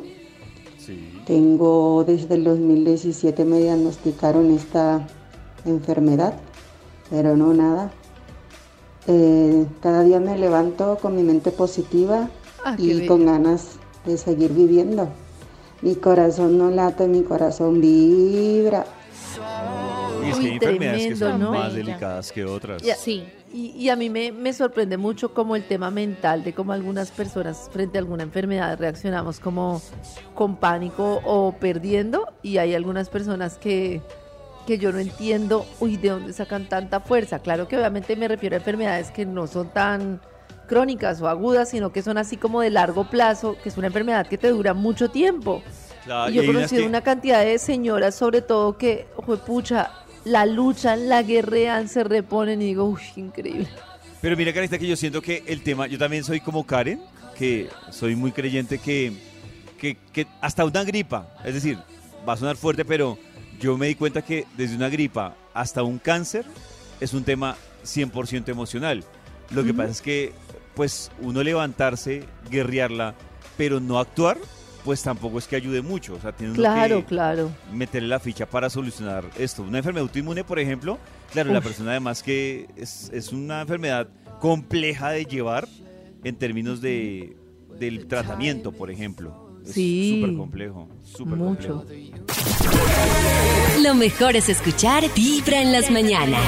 sí. Tengo desde el 2017 me diagnosticaron esta enfermedad, pero no nada. Eh, cada día me levanto con mi mente positiva Ah, y con ganas de seguir viviendo. Mi corazón no late, mi corazón vibra. Y es que Uy, hay enfermedades que tremendo, son ¿no? más delicadas que otras. Sí. Y, y a mí me, me sorprende mucho como el tema mental de cómo algunas personas frente a alguna enfermedad reaccionamos como con pánico o perdiendo y hay algunas personas que, que yo no entiendo, uy, ¿de dónde sacan tanta fuerza? Claro que obviamente me refiero a enfermedades que no son tan crónicas o agudas, sino que son así como de largo plazo, que es una enfermedad que te dura mucho tiempo. Claro, Y yo he conocido que- una cantidad de señoras, sobre todo, que, pucha, la luchan, la guerrean, se reponen y digo, uy, increíble. Pero mira, Carita, que yo siento que el tema, yo también soy como Karen, que soy muy creyente que, que, que hasta una gripa, es decir, va a sonar fuerte, pero yo me di cuenta que desde una gripa hasta un cáncer es un tema 100% emocional. Lo que pasa es que, pues, uno levantarse, guerrearla, pero no actuar, pues tampoco es que ayude mucho. O sea, tiene Claro, que claro. meterle la ficha para solucionar esto. Una enfermedad autoinmune, por ejemplo, claro, la persona además que es, es una enfermedad compleja de llevar en términos de, del tratamiento, por ejemplo. Es Sí. súper complejo, súper Mucho. complejo. Lo mejor es escuchar Vibra en las mañanas.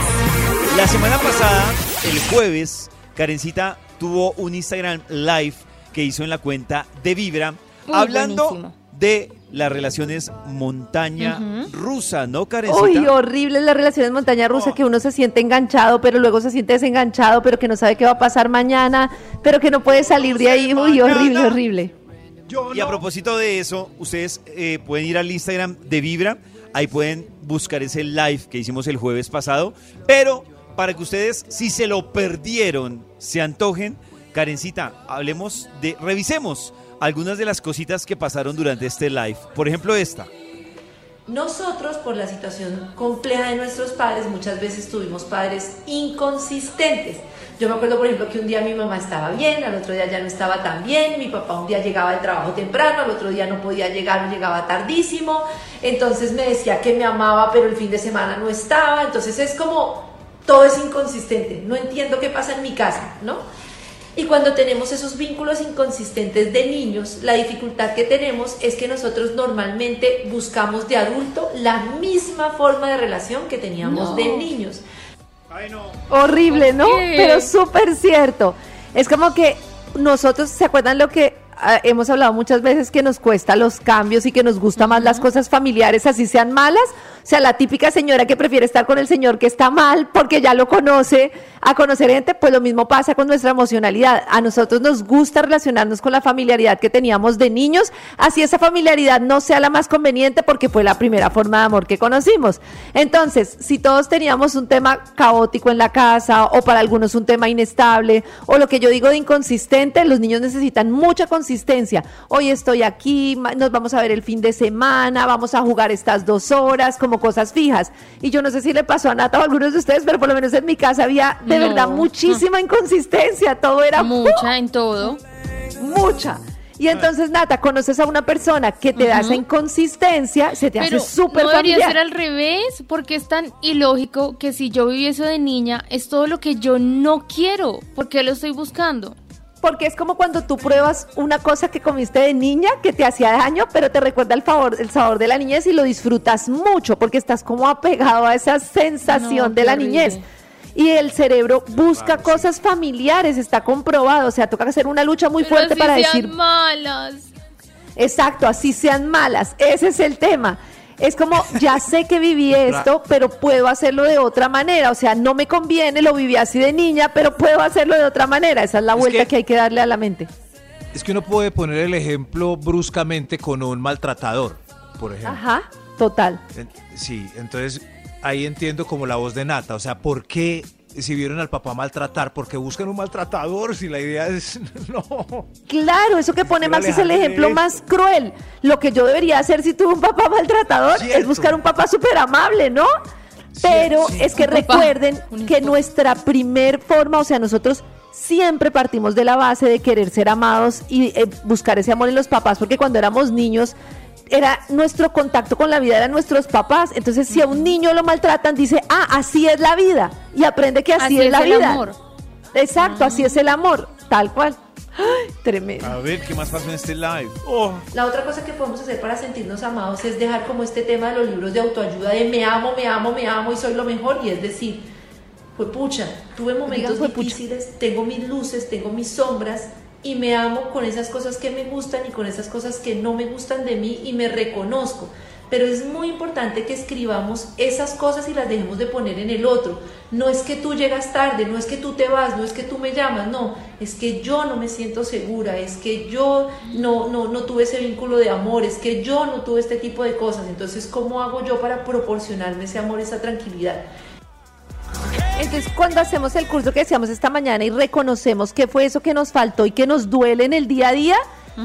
La semana pasada, el jueves, Karencita tuvo un Instagram Live que hizo en la cuenta de Vibra, hablando buenísimo. de las relaciones montaña rusa, ¿no, Karencita? Uy, horrible las relaciones montaña rusa, que uno se siente enganchado, pero luego se siente desenganchado, pero que no sabe qué va a pasar mañana, pero que no puede salir de ahí. Uy, horrible, horrible. Y a propósito de eso, ustedes eh, pueden ir al Instagram de Vibra, ahí pueden buscar ese live que hicimos el jueves pasado, pero para que ustedes, si se lo perdieron, se antojen, Karencita, hablemos de, revisemos algunas de las cositas que pasaron durante este live. Por ejemplo, esta. Nosotros, por la situación compleja de nuestros padres, muchas veces tuvimos padres inconsistentes. Yo me acuerdo, por ejemplo, que un día mi mamá estaba bien, al otro día ya no estaba tan bien, mi papá un día llegaba del trabajo temprano, al otro día no podía llegar llegaba tardísimo, entonces me decía que me amaba, pero el fin de semana no estaba, entonces es como, todo es inconsistente, no entiendo qué pasa en mi casa, ¿no? Y cuando tenemos esos vínculos inconsistentes de niños, la dificultad que tenemos es que nosotros normalmente buscamos de adulto la misma forma de relación que teníamos No. de niños. Horrible, ¿no? Pero súper cierto. Es como que nosotros, ¿se acuerdan lo que hemos hablado muchas veces que nos cuesta los cambios y que nos gusta más las cosas familiares, así sean malas? O sea, la típica señora que prefiere estar con el señor que está mal porque ya lo conoce, a conocer gente, pues lo mismo pasa con nuestra emocionalidad. A nosotros nos gusta relacionarnos con la familiaridad que teníamos de niños, así esa familiaridad no sea la más conveniente porque fue la primera forma de amor que conocimos. Entonces, si todos teníamos un tema caótico en la casa o para algunos un tema inestable o lo que yo digo de inconsistente, los niños necesitan mucha consistencia. Hoy estoy aquí, nos vamos a ver el fin de semana, vamos a jugar estas dos horas como cosas fijas. Y yo no sé si le pasó a Nata o a algunos de ustedes, pero por lo menos en mi casa había de No. verdad muchísima [laughs] inconsistencia. Todo era Mucha en todo. mucha. Y entonces, Nata, conoces a una persona que te da esa inconsistencia, se te Pero hace súper no debería familiar. ser al revés, porque es tan ilógico que si yo viviese de niña, es todo lo que yo no quiero. ¿Por qué lo estoy buscando? Porque es como cuando tú pruebas una cosa que comiste de niña que te hacía daño, pero te recuerda el, favor, el sabor de la niñez y lo disfrutas mucho porque estás como apegado a esa sensación No, de la horrible. niñez. Y el cerebro busca cosas familiares, está comprobado. O sea, toca hacer una lucha muy Pero fuerte así para sean decir, malas. exacto, así sean malas. Ese es el tema. Es como, ya sé que viví esto, pero puedo hacerlo de otra manera. O sea, no me conviene, lo viví así de niña, pero puedo hacerlo de otra manera. Esa es la Es vuelta que- que hay que darle a la mente. Es que uno puede poner el ejemplo bruscamente con un maltratador, por ejemplo. Ajá, total. Sí, entonces ahí entiendo como la voz de Nata. O sea, ¿por qué si vieron al papá maltratar? Porque buscan un maltratador si la idea es [laughs] no. Claro, eso que pone Max es el ejemplo más cruel. Lo que yo debería hacer si tuve un papá maltratador es buscar un papá súper amable, ¿no? Pero sí. es que Un recuerden que nuestra primer forma, o sea, nosotros siempre partimos de la base de querer ser amados y eh, buscar ese amor en los papás, porque cuando éramos niños era nuestro contacto con la vida, eran nuestros papás. Entonces, si a un niño lo maltratan, dice, ah, así es la vida. Y aprende que así, Así es, es la el vida. amor. Exacto, así es el amor, tal cual. Ay, tremendo. A ver, ¿qué más pasó en este live? Oh. La otra cosa que podemos hacer para sentirnos amados es dejar como este tema de los libros de autoayuda de me amo, me amo, me amo y soy lo mejor. Y es decir, pues pucha, tuve momentos difíciles, tengo mis luces, tengo mis sombras y me amo con esas cosas que me gustan y con esas cosas que no me gustan de mí y me reconozco. Pero es muy importante que escribamos esas cosas y las dejemos de poner en el otro. No es que tú llegas tarde, no es que tú te vas, no es que tú me llamas, no, es que yo no me siento segura, es que yo no, no, no tuve ese vínculo de amor, es que yo no tuve este tipo de cosas. Entonces, ¿cómo hago yo para proporcionarme ese amor, esa tranquilidad? Entonces, cuando hacemos el curso que decíamos esta mañana y reconocemos qué fue eso que nos faltó y que nos duele en el día a día,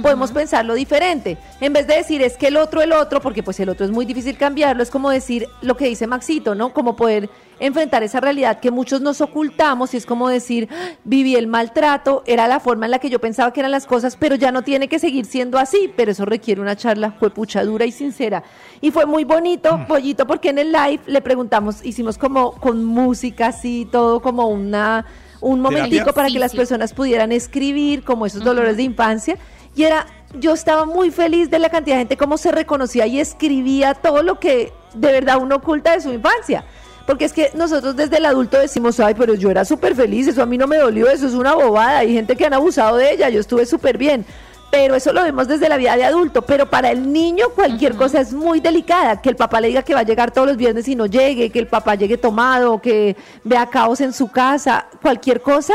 podemos pensarlo diferente. En vez de decir es que el otro, el otro, porque pues el otro es muy difícil cambiarlo, es como decir lo que dice Maxito, ¿no? Como poder enfrentar esa realidad que muchos nos ocultamos y es como decir, "Ah, viví el maltrato, era la forma en la que yo pensaba que eran las cosas, pero ya no tiene que seguir siendo así, pero eso requiere una charla pucha dura y sincera. Y fue muy bonito, Pollito, porque en el live le preguntamos, hicimos como con música así, todo como una un momentico para que las personas pudieran escribir como esos dolores de infancia. Y era yo estaba muy feliz de la cantidad de gente cómo se reconocía y escribía todo lo que de verdad uno oculta de su infancia. Porque es que nosotros desde el adulto decimos, ay, pero yo era súper feliz, eso a mí no me dolió, eso es una bobada, hay gente que han abusado de ella, yo estuve súper bien. Pero eso lo vemos desde la vida de adulto. Pero para el niño cualquier cosa es muy delicada. Que el papá le diga que va a llegar todos los viernes y no llegue, que el papá llegue tomado, que vea caos en su casa, cualquier cosa.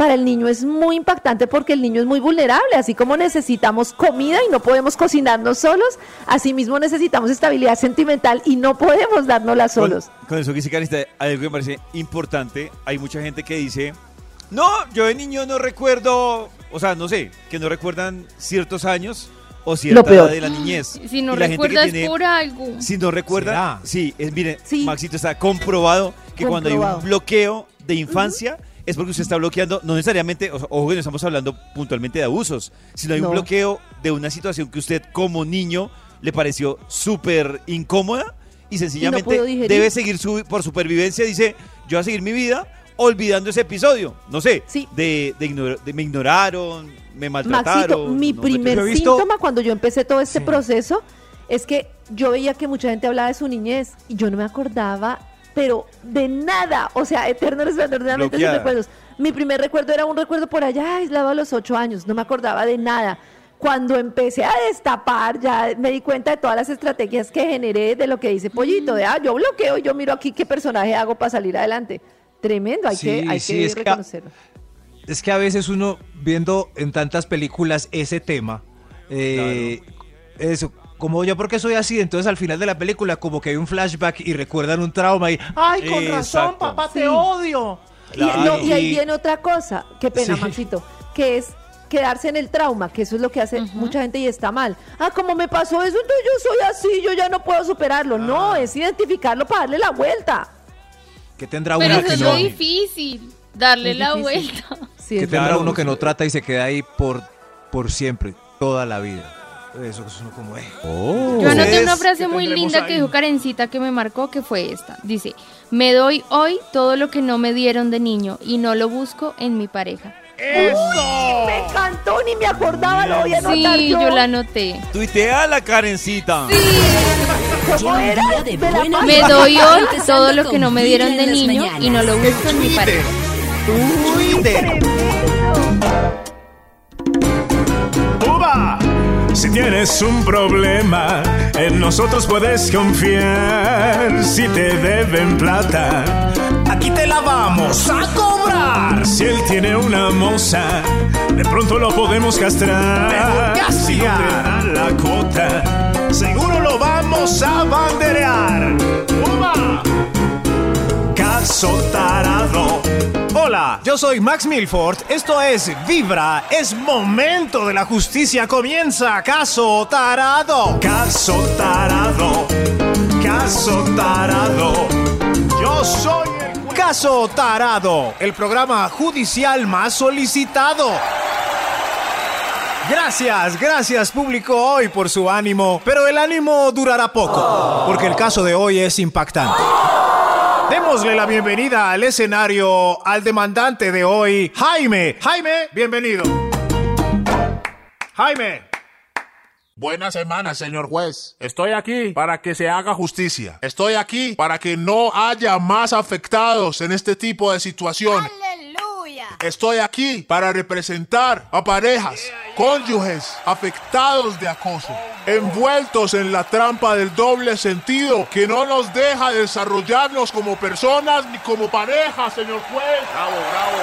Para el niño es muy impactante porque el niño es muy vulnerable, así como necesitamos comida y no podemos cocinarnos solos, asimismo necesitamos estabilidad sentimental y no podemos dárnosla solos. Con, con eso que dice algo que me parece importante. Hay mucha gente que dice, no, yo de niño no recuerdo, o sea, no sé, que no recuerdan ciertos años o cierta peor. edad de la niñez. Si no recuerdas tiene- por algo. Si no recuerda, sí, es, miren, Sí. Maxito está comprobado que cuando hay Comprobado. un bloqueo de infancia es porque usted está bloqueando, no necesariamente, ojo que no estamos hablando puntualmente de abusos, sino hay No. un bloqueo de una situación que usted como niño le pareció súper incómoda y sencillamente debe seguir su, por supervivencia, dice, yo voy a seguir mi vida olvidando ese episodio. No sé, de, de, ignor- de me ignoraron, me maltrataron. Maxito, mi no primer síntoma cuando yo empecé todo este proceso es que yo veía que mucha gente hablaba de su niñez y yo no me acordaba, pero de nada. O sea, eterno resplandor de la mente sin recuerdos. Mi primer recuerdo era un recuerdo por allá aislado a los ocho años. No me acordaba de nada. Cuando empecé a destapar, ya me di cuenta de todas las estrategias que generé de lo que dice Pollito, de ah, yo bloqueo y yo miro aquí qué personaje hago para salir adelante. Tremendo, hay que, hay sí, que es que a- reconocerlo. Es que a veces uno viendo en tantas películas ese tema, eh, eso, como yo porque soy así, entonces al final de la película como que hay un flashback y recuerdan un trauma y Ay, con razón, papá, te odio. Y, no, y ahí viene otra cosa, qué pena, Sí. Maxito, que es quedarse en el trauma, que eso es lo que hace mucha gente y está mal. Ah, como me pasó eso, entonces yo soy así, yo ya no puedo superarlo. No, es identificarlo para darle la vuelta. que tendrá Pero uno eso que es no, lo difícil, darle Es la difícil. vuelta. Sí, que tendrá uno que no trata y se queda ahí por, por siempre, toda la vida. Eso es uno como, eh. Yo anoté una frase ¿qué muy linda que dijo Karencita que me marcó, que fue esta. Dice, me doy hoy todo lo que no me dieron de niño y no lo busco en mi pareja. ¡Eso! Me encantó, ni me acordaba, lo voy a anotar Sí, yo. yo la anoté. Tuitea la Karencita. ¿Cómo era? de Me doy hoy todo lo que no me dieron de niño mañanas. y no lo busco en mi pareja. ¡Uva! Si tienes un problema, en nosotros puedes confiar. Si te deben plata, aquí te la vamos a cobrar. Si él tiene una moza, de pronto lo podemos castrar. Si no te la cuota, seguro lo vamos a banderear. ¡Uva! Caso tarado. Hola, yo soy Max Milford, esto es Vibra, es momento de la justicia, comienza Caso Tarado. Caso tarado, caso tarado. Yo soy el. Caso Tarado, el programa judicial más solicitado. Gracias, gracias público hoy por su ánimo, pero el ánimo durará poco, porque el caso de hoy es impactante. Démosle la bienvenida al escenario al demandante de hoy, Jaime. Jaime, bienvenido. Jaime. Buena semana, señor juez. Estoy aquí para que se haga justicia. Estoy aquí para que no haya más afectados en este tipo de situación. Estoy aquí para representar a parejas, cónyuges afectados de acoso, envueltos en la trampa del doble sentido que no nos deja desarrollarnos como personas ni como parejas, señor juez. Bravo, bravo.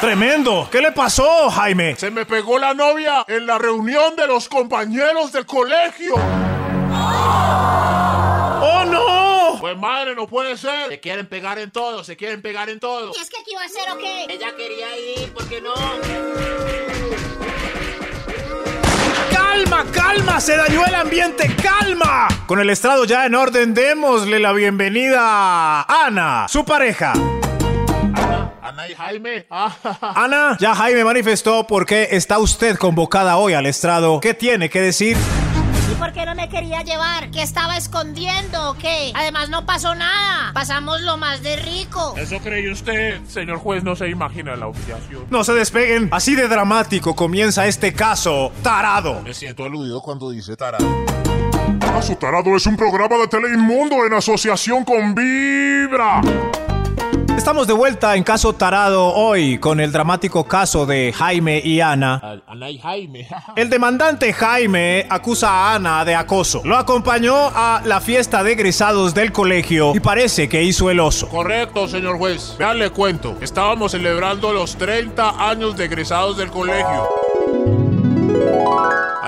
Tremendo. ¿Qué le pasó, Jaime? Se me pegó la novia en la reunión de los compañeros del colegio. ¡Oh, no! Pues madre, no puede ser. Se quieren pegar en todo, se quieren pegar en todo. ¿Y es que aquí va a ser o qué? Ella quería ir, ¿por qué no? ¡Calma, calma! ¡Se dañó el ambiente! ¡Calma! Con el estrado ya en orden, démosle la bienvenida a Ana, su pareja. Ana y Jaime. Ana, ya Jaime manifestó por qué está usted convocada hoy al estrado. ¿Qué tiene que decir? ¿Y por qué no me quería llevar? ¿Que estaba escondiendo o qué? Además no pasó nada. Pasamos lo más de rico. Eso cree usted, señor juez, no se imagina la humillación. No se despeguen. Así de dramático comienza este caso tarado. Me siento aludido cuando dice tarado. Caso Tarado es un programa de tele inmundo en asociación con Vibra. Estamos de vuelta en Caso Tarado hoy con el dramático caso de Jaime y Ana. Ana y Jaime. [laughs] El demandante Jaime acusa a Ana de acoso. Lo acompañó a la fiesta de egresados del colegio y parece que hizo el oso. Correcto, señor juez. Vean, le cuento. Estábamos celebrando los 30 años de egresados del colegio.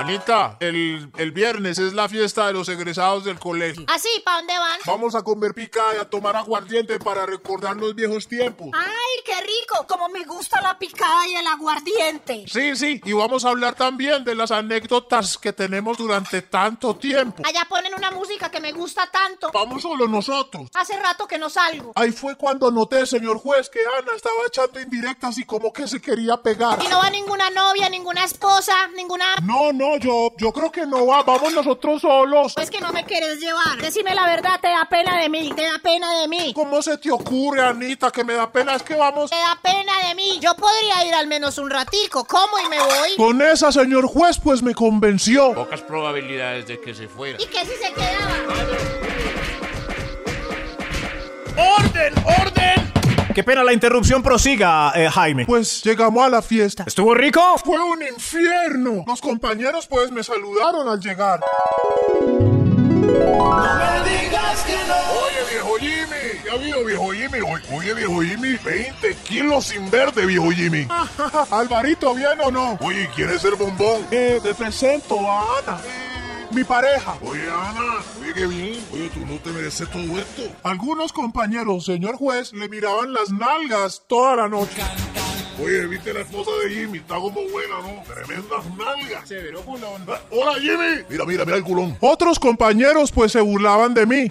Anita, el, el viernes es la fiesta de los egresados del colegio. Así, ¿para dónde van? Vamos a comer pica y a tomar aguardiente para recordar los viejos tiempos. Ay, ¡Ay, qué rico! Como me gusta la picada y el aguardiente. Sí, sí, y vamos a hablar también de las anécdotas que tenemos durante tanto tiempo. Allá ponen una música que me gusta tanto. Vamos solo nosotros. Hace rato que no salgo. Ahí fue cuando noté, señor juez, que Ana estaba echando indirectas y como que se quería pegar. Y no va ninguna novia, ninguna esposa, ninguna... No, no, yo, yo creo que no va. Vamos nosotros solos. Es que no me quieres llevar. Decime la verdad, te da pena de mí, te da pena de mí. ¿Cómo se te ocurre, Anita, que me da pena? Es que vamos... Te da pena de mí. Yo podría ir al menos un ratico. ¿Cómo y me voy? Con esa, señor juez, pues me convenció. Pocas probabilidades de que se fuera. ¿Y qué si se quedaba? ¡Orden! ¡Orden! Qué pena la interrupción, prosiga, eh, Jaime. Pues llegamos a la fiesta. ¿Estuvo rico? Fue un infierno. Los compañeros pues me saludaron al llegar. No me digas que no. Oye, viejo Jimmy, ya vio, viejo Jimmy. Oye, oye, viejo Jimmy, 20 kilos sin verde, viejo Jimmy. [laughs] Alvarito, ¿bien o no? Oye, ¿quieres ser bombón? Eh, te presento a Ana. eh, Mi pareja. Oye, Ana, oye, qué bien. Oye, tú no te mereces todo esto. Algunos compañeros, señor juez, le miraban las nalgas toda la noche. Oye, ¿viste la esposa de Jimmy? Está como buena, ¿no? Tremendas nalgas. Severo culón. Hola, Jimmy. Mira, mira, mira el culón. Otros compañeros, pues, se burlaban de mí.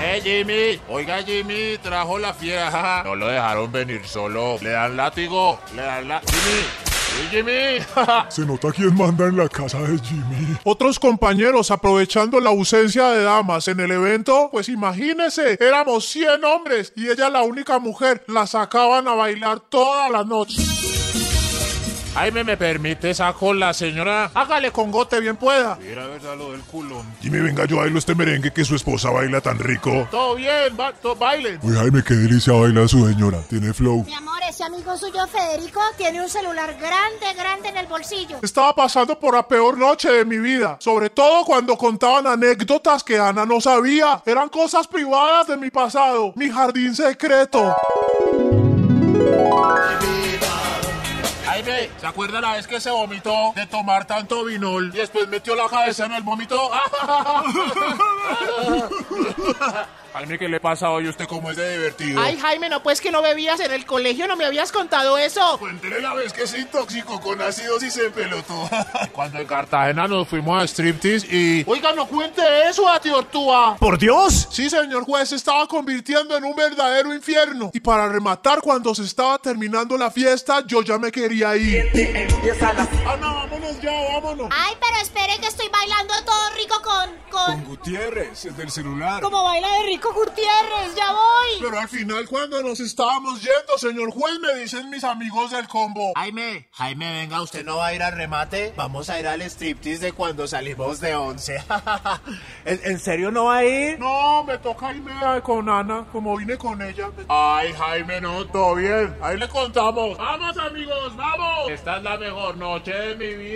Eh, Jimmy. Oiga, Jimmy, trajo la fiera. No lo dejaron venir solo. Le dan látigo. Le dan la... Jimmy. Jimmy. [laughs] Se nota quién manda en la casa de Jimmy. Otros compañeros, aprovechando la ausencia de damas en el evento, pues imagínese, éramos 100 hombres y ella la única mujer. La sacaban a bailar toda la noche. Jaime, ¿me permite saco la señora? Hágale con gote bien pueda. Mira, verdad, lo del culón. Jimmy, venga, yo bailo este merengue que su esposa baila tan rico. Todo bien, to- bailen. Uy, Jaime, qué delicia baila su señora. Tiene flow. Mi amor, ese amigo suyo Federico tiene un celular grande, grande en el bolsillo. Estaba pasando por la peor noche de mi vida, sobre todo cuando contaban anécdotas que Ana no sabía. Eran cosas privadas de mi pasado, mi jardín secreto. ¿Se acuerda la vez que se vomitó de tomar tanto vinol y después metió la cabeza en el vómito? [laughs] Jaime, ¿qué le pasa hoy? ¿Usted cómo es de divertido? Ay, Jaime, no pues que no bebías en el colegio, no me habías contado eso. Cuéntele la vez que se intoxicó con ácidos y se empelotó. [laughs] Cuando en Cartagena nos fuimos a striptease y... Oiga, no cuente eso a Ortúa. ¡Por Dios! Sí, señor juez, se estaba convirtiendo en un verdadero infierno. Y para rematar, cuando se estaba terminando la fiesta, yo ya me quería ir. Ana, vámonos ya, vámonos. Ay, pero espere que estoy bailando todo rico con... con... Gutiérrez, el del celular. Como baila de rico Gutiérrez, ya voy. Pero al final, cuando nos estábamos yendo, señor juez, me dicen mis amigos del combo. Jaime, Jaime, venga, usted no va a ir al remate. Vamos a ir al striptease de cuando salimos de once. [laughs] ¿En, en serio no va a ir? No, me toca irme con Ana, como vine con ella. Ay, Jaime, no, todo bien. Ahí le contamos. Vamos, amigos, vamos. Esta es la mejor noche de mi vida.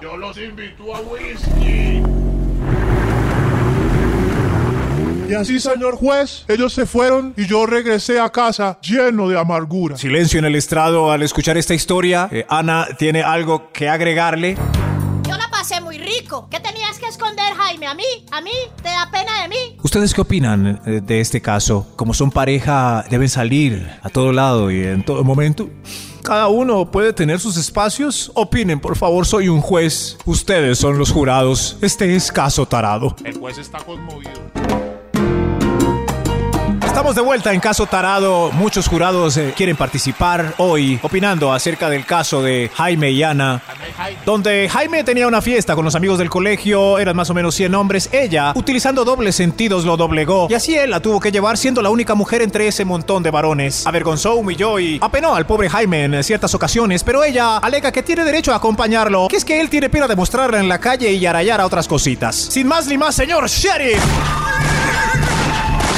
Yo los invito a whisky. Y así, señor juez, ellos se fueron y yo regresé a casa lleno de amargura. Silencio en el estrado al escuchar esta historia. Eh, Ana tiene algo que agregarle. Pasé muy rico. ¿Qué tenías que esconder, Jaime? ¿A mí? ¿A mí? ¿Te da pena de mí? ¿Ustedes qué opinan eh, de este caso? Como son pareja, deben salir a todo lado y en todo momento. Cada uno puede tener sus espacios. Opinen, por favor, soy un juez. Ustedes son los jurados. Este es caso tarado. El juez está conmovido. Estamos de vuelta en Caso Tarado. Muchos jurados eh, quieren participar hoy opinando acerca del caso de Jaime y Ana, donde Jaime tenía una fiesta con los amigos del colegio, eran más o menos 100 hombres. Ella, utilizando dobles sentidos, lo doblegó y así él la tuvo que llevar siendo la única mujer entre ese montón de varones. Avergonzó, humilló y apenó al pobre Jaime en ciertas ocasiones, pero ella alega que tiene derecho a acompañarlo, que es que él tiene pena de mostrarla en la calle y arayar a otras cositas. Sin más ni más, señor Sheriff.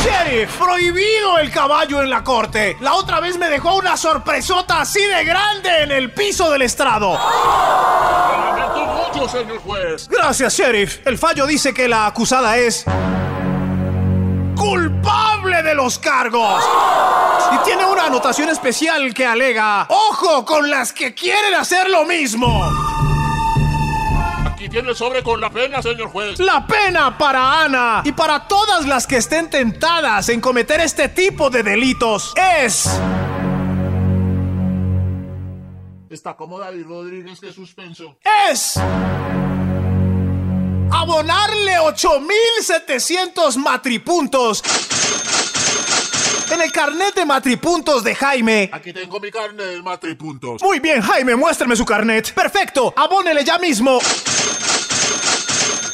Sheriff, prohibido el caballo en la corte. La otra vez me dejó una sorpresota así de grande en el piso del estrado. Lamento mucho, señor juez. Gracias, Sheriff. El fallo dice que la acusada es culpable de los cargos. Y tiene una anotación especial que alega, ojo con las que quieren hacer lo mismo. Aquí tiene el sobre con la pena, señor juez. La pena para Ana y para todas las que estén tentadas en cometer este tipo de delitos es Está como David Rodríguez, qué suspenso. Es abonarle 8700 matripuntos en el carnet de matripuntos de Jaime. Aquí tengo mi carnet de matripuntos. Muy bien, Jaime, muéstrame su carnet. Perfecto, abónele ya mismo.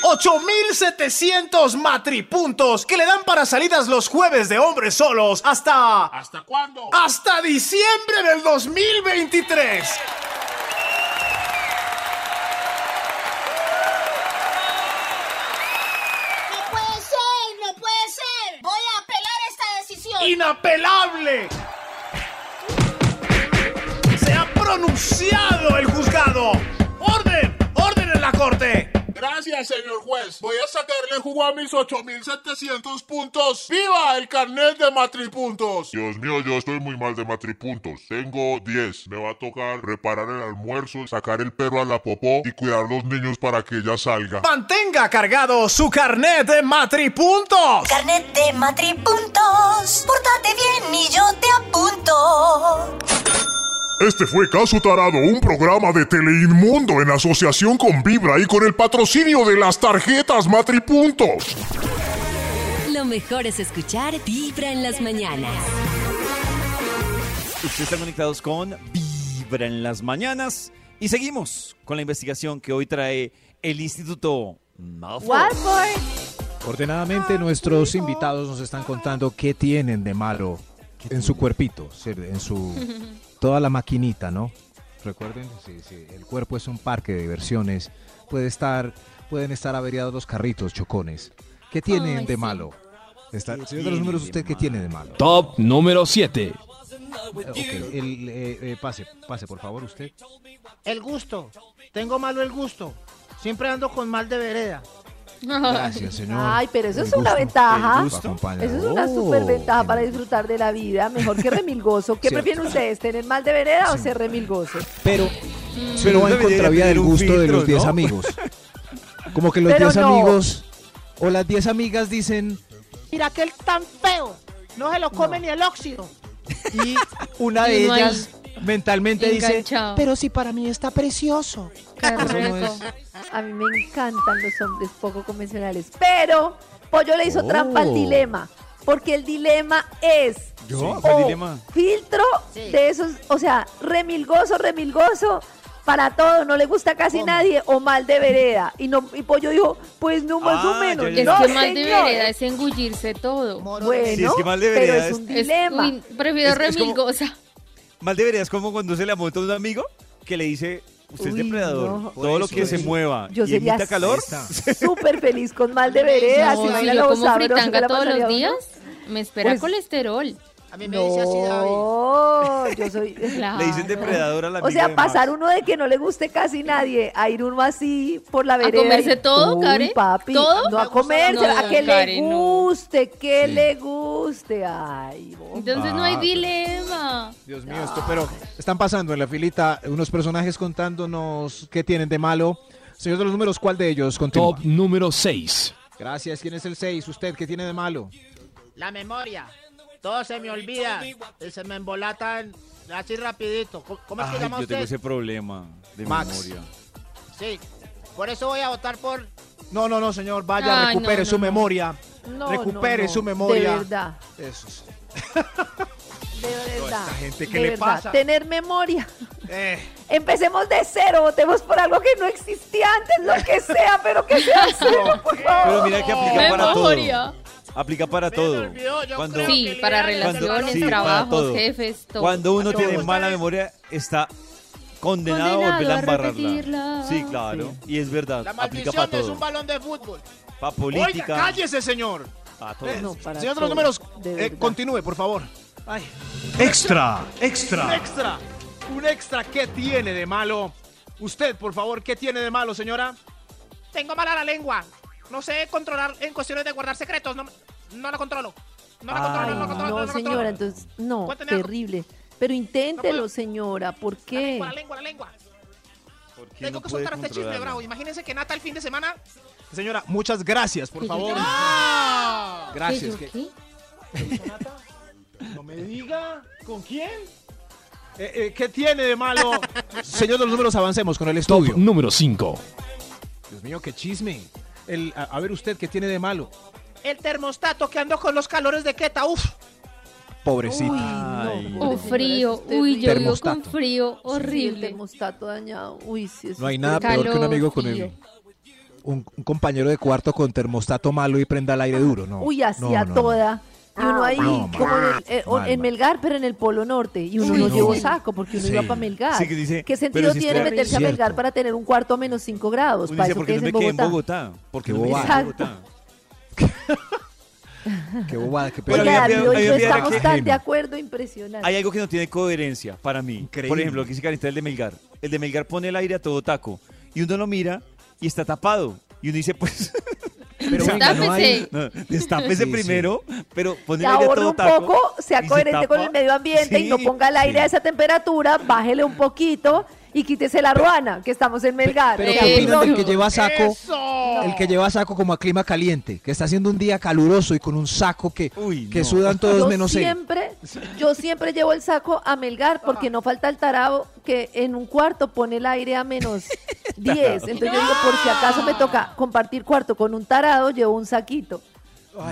8700 matripuntos que le dan para salidas los jueves de hombres solos hasta. ¿Hasta cuándo? Hasta diciembre del 2023. ¡Inapelable! Se ha pronunciado el juzgado. ¡Orden! ¡Orden en la corte! Gracias, señor juez. Voy a sacarle jugo a mis 8700 puntos. ¡Viva el carnet de matripuntos! Dios mío, yo estoy muy mal de matripuntos. Tengo 10. Me va a tocar reparar el almuerzo, sacar el perro a la popó y cuidar los niños para que ella salga. Mantenga cargado su carnet de matripuntos. Carnet de matripuntos. Pórtate bien y yo te apunto. Este fue Caso Tarado, un programa de Teleinmundo en asociación con Vibra y con el patrocinio de las tarjetas Matripuntos. Lo mejor es escuchar Vibra en las mañanas. Ustedes están conectados con Vibra en las mañanas y seguimos con la investigación que hoy trae el Instituto Malfoy. Ordenadamente nuestros invitados nos están contando qué tienen de malo en su cuerpito, en su [laughs] toda la maquinita, ¿no? Recuerden, sí, sí, el cuerpo es un parque de diversiones. Puede estar, pueden estar averiados los carritos, chocones. ¿Qué tienen Ay, de sí. malo? Está, señor de los números, ¿usted qué tiene de malo? Top número 7. Ok, el, eh, eh, pase, pase, por favor, usted. El gusto. Tengo malo el gusto. Siempre ando con mal de vereda. Gracias, señor. Ay, pero eso El es una ventaja. Eso es una Oh, super ventaja para disfrutar de la vida. Mejor que remilgoso. ¿Qué Cierto. prefieren ustedes? ¿Tener mal de vereda o ser remilgoso? Pero, Sí, pero va en contravía del gusto de los 10 ¿no? amigos. [laughs] Como que los Pero 10 no. amigos o las 10 amigas dicen, Mira aquel tan feo. No se lo come ni el óxido. y una de ellas mentalmente dice. Pero si para mí está precioso. Qué Eso no rico. es- A mí me encantan los hombres poco convencionales. Pero Pollo le hizo Oh. trampa al dilema. Porque el dilema es ¿Yo? o ¿Cuál dilema? filtro Sí. de esos, o sea, remilgoso, remilgoso, para todo, no le gusta casi nadie, o mal de vereda. Y no y Pollo dijo, pues no más Ah, o menos. ya, ya, Es no, que mal de señor. vereda es engullirse todo. Bueno, Sí, es que mal de pero vereda es es- un Es- dilema. uy, prefiero Es- es como- remilgosa. Mal debería es como cuando se le monta a un amigo que le dice, usted Uy, es depredador, no. todo lo que eso, se mueva Yo y sería calor, súper [laughs] [laughs] feliz con mal de vereda. No, si yo como fritanga todos los días, me espera Pues- colesterol. A mí me dice así David. No, yo soy. [laughs] Claro. le dicen depredador a la O sea, de pasar Max. uno de que no le guste casi nadie a ir uno así por la vereda. comerse y- todo, Karen? papi, ¿Todo? No a comerse, No, a que le Karen, no. guste, que Sí. le guste. Ay, vos. Entonces no hay Ah, dilema. Dios mío, esto, pero están pasando en la filita unos personajes contándonos qué tienen de malo. Señor de los números, ¿cuál de ellos? Continúa. Top número 6. Gracias. ¿Quién es el 6? ¿Usted qué tiene de malo? La memoria. Todo se me olvida. Y se me embolatan así rapidito. ¿Cómo, es que Ay, llama yo usted? tengo ese problema de Max. memoria. Sí. Por eso voy a votar por... No, no, no, señor. Vaya, Ay, recupere no, su no, no. memoria. No, recupere no, no, su memoria. De verdad, Eso es. de [laughs] verdad. esta gente, ¿qué de le verdad. pasa? Tener memoria. Eh, Empecemos de cero, votemos por algo que no existía antes, lo que sea, pero que sea [laughs] cero, por favor. Pero mira que aplica para todo. Aplica para todo. Cuando, Sí, para relaciones, sí, para trabajos, todo. jefes, todo. cuando uno tiene mala memoria, está condenado, a volver a embarrarla. repetirla. Sí, claro. Y es verdad. La aplica para maldición es todo. un balón de fútbol. Para Oiga, política. cállese, señor. Para todo. No, para Señor de los números, de eh, continúe, por favor. Ay, Extra, un extra. extra. Un extra, ¿qué tiene de malo? Usted, por favor, ¿qué tiene de malo, señora? Tengo mala la lengua. No sé controlar en cuestiones de guardar secretos. No, no lo controlo. No lo controlo, Ay, no lo controlo. no, lo controlo. señora, entonces, no, Cuénteme algo. terrible. Pero inténtelo, puedo. señora, ¿por La qué? lengua, la lengua, la lengua. ¿Por qué Tengo no que soltar este chisme, bravo. Imagínense que Nata el fin de semana. Señora, muchas gracias, por favor. ¡Ah! Gracias. ¿Qué, yo qué? No me diga. ¿Con quién? Eh, eh, ¿Qué tiene de malo? [laughs] Señor de los números, avancemos con el Top estudio. número 5. Dios mío, qué chisme. El, a, a ver usted, ¿qué tiene de malo? El termostato que ando con los calores de Queta, uf. Pobrecito. O frío. Uy, yo vivo con frío Sí, el horrible. termostato dañado. Uy, sí, eso No hay nada peor que un amigo con frío. el, un, un compañero de cuarto con termostato malo y prenda el aire duro, ¿no? Uy, así no, a no, toda. Y uno ahí, No, como en, el- eh, mal, en. Melgar, pero en el Polo Norte. Y uno Uy, no no. llevó saco porque uno Sí. iba para Melgar. Sí, que dice, ¿Qué sentido si tiene meterse a. Melgar para tener un cuarto a menos 5 grados? Uno Para dice, eso ¿por que es no me en Bogotá. Bogotá? ¿Por qué Qué no me quedé en bobada. Bogotá? Qué [laughs] bobada, qué Pero Oiga, David, hoy no estamos que- tan de acuerdo, impresionante. Hay algo que no tiene coherencia para mí. Increíble. Por ejemplo, lo que dice Carita el de Melgar. El de Melgar pone el aire a todo taco. Y uno lo mira y está tapado. Y uno dice, pues. [laughs] Pero [laughs] venga, no hay- No, destápese Sí, sí. primero, pero pone Se el aire a todo un taco. poco, sea y se coherente con tapa. el medio ambiente y no Sí, ponga el aire sí. a esa temperatura, bájele un poquito y quítese la ruana, que estamos en Melgar. Pero ¿qué opinan del no- que lleva saco? ¡Eso! El que lleva saco como a clima caliente, que está haciendo un día caluroso y con un saco que, Uy, que no. sudan todos yo menos él. siempre, yo siempre llevo el saco a Melgar porque no falta el tarado que en un cuarto pone el aire a menos [laughs] 10. Entonces yo digo, por si acaso me toca compartir cuarto con un tarado, llevo un saquito.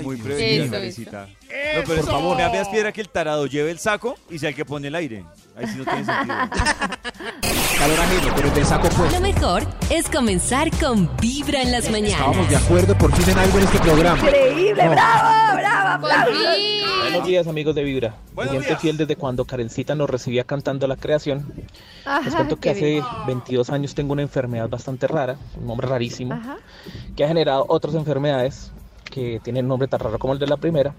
Muy Dios prevenida. No, pero por favor, me veas piedra que el tarado lleve el saco y sea el que pone el aire. Ahí sí no tiene sentido. [laughs] Calor ajeno, pero el de saco pues. Lo mejor es comenzar con Vibra en las Estábamos de mañanas. acuerdo por fin en algo en este programa. Increíble, No. bravo, bravo, aplausos. Buenos días amigos de Vibra. Buenos Oyente días. fiel desde cuando Karencita nos recibía cantando la creación. Les Ajá, cuento que qué bien. hace 22 años tengo una enfermedad bastante rara, un nombre rarísimo, Ajá. que ha generado otras enfermedades que tienen nombre tan raro como el de la primera.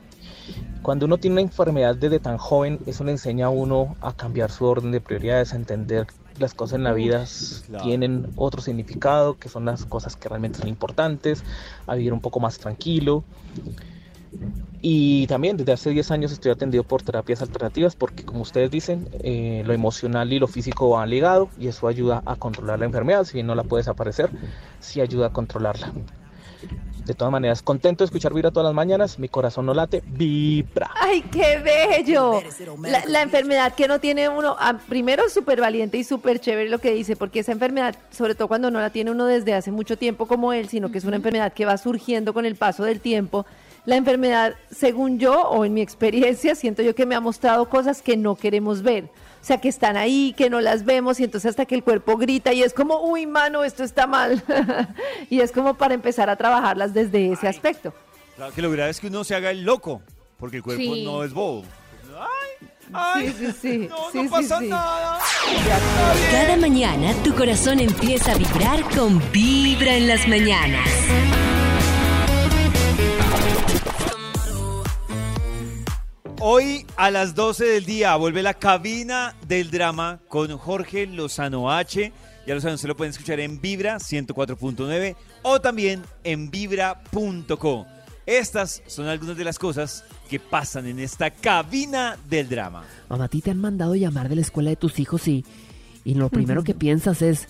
Cuando uno tiene una enfermedad desde tan joven, eso le enseña a uno a cambiar su orden de prioridades, a entender las cosas en la vida Claro. tienen otro significado, que son las cosas que realmente son importantes, a vivir un poco más tranquilo. Y también desde hace 10 años estoy atendido por terapias alternativas porque como ustedes dicen, eh, lo emocional y lo físico van ligado y eso ayuda a controlar la enfermedad, si bien no la puede desaparecer, sí ayuda a controlarla. De todas maneras, contento de escuchar Vibra todas las mañanas, mi corazón no late, vibra. ¡Ay, qué bello! La, la enfermedad que no tiene uno, ah, primero súper valiente y súper chévere lo que dice, porque esa enfermedad, sobre todo cuando no la tiene uno desde hace mucho tiempo como él, sino que es una enfermedad que va surgiendo con el paso del tiempo, la enfermedad, según yo o en mi experiencia, siento yo que me ha mostrado cosas que no queremos ver. O sea, que están ahí, que no las vemos y entonces hasta que el cuerpo grita y es como, uy, mano, esto está mal. [laughs] y es como para empezar a trabajarlas desde ese aspecto. Claro, que lo grave es que uno se haga el loco, porque el cuerpo Sí. no es bobo. Ay, ay, Sí, sí, sí. no, Sí, no sí, pasa sí. nada. Cada mañana tu corazón empieza a vibrar con Vibra en las mañanas. Hoy a las 12 del día vuelve la cabina del drama con Jorge Lozano H. Ya lo saben, se lo pueden escuchar en Vibra 104.9 o también en vibra.co. Estas son algunas de las cosas que pasan en esta cabina del drama. Mamá, a ti te han mandado llamar de la escuela de tus hijos y, y lo primero que piensas es,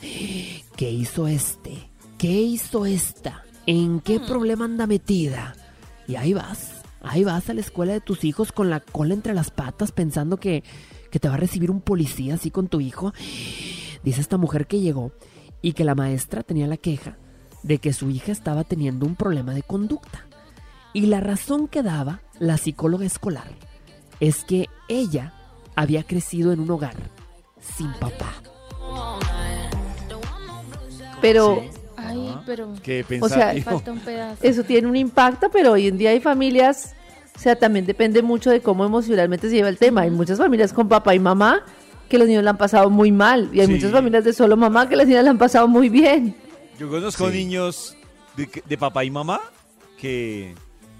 ¿qué hizo este? ¿Qué hizo esta? ¿En qué problema anda metida? Y ahí vas, ahí vas a la escuela de tus hijos con la cola entre las patas pensando que, que te va a recibir un policía así con tu hijo. Dice esta mujer que llegó y que la maestra tenía la queja de que su hija estaba teniendo un problema de conducta. Y la razón que daba la psicóloga escolar es que ella había crecido en un hogar sin papá. Pero Ay, pero Qué O sea, falta un pedazo. eso tiene un impacto, pero hoy en día hay familias, o sea, también depende mucho de cómo emocionalmente se lleva el tema. Hay muchas familias con papá y mamá que los niños la han pasado muy mal y hay Sí. muchas familias de solo mamá que las niñas la han pasado muy bien. Yo conozco Sí. niños de, de papá y mamá que,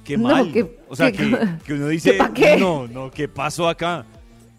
que No, mal. que- o sea, que- que, [laughs] que uno dice, ¿Que pa' qué? no, no, ¿qué pasó acá?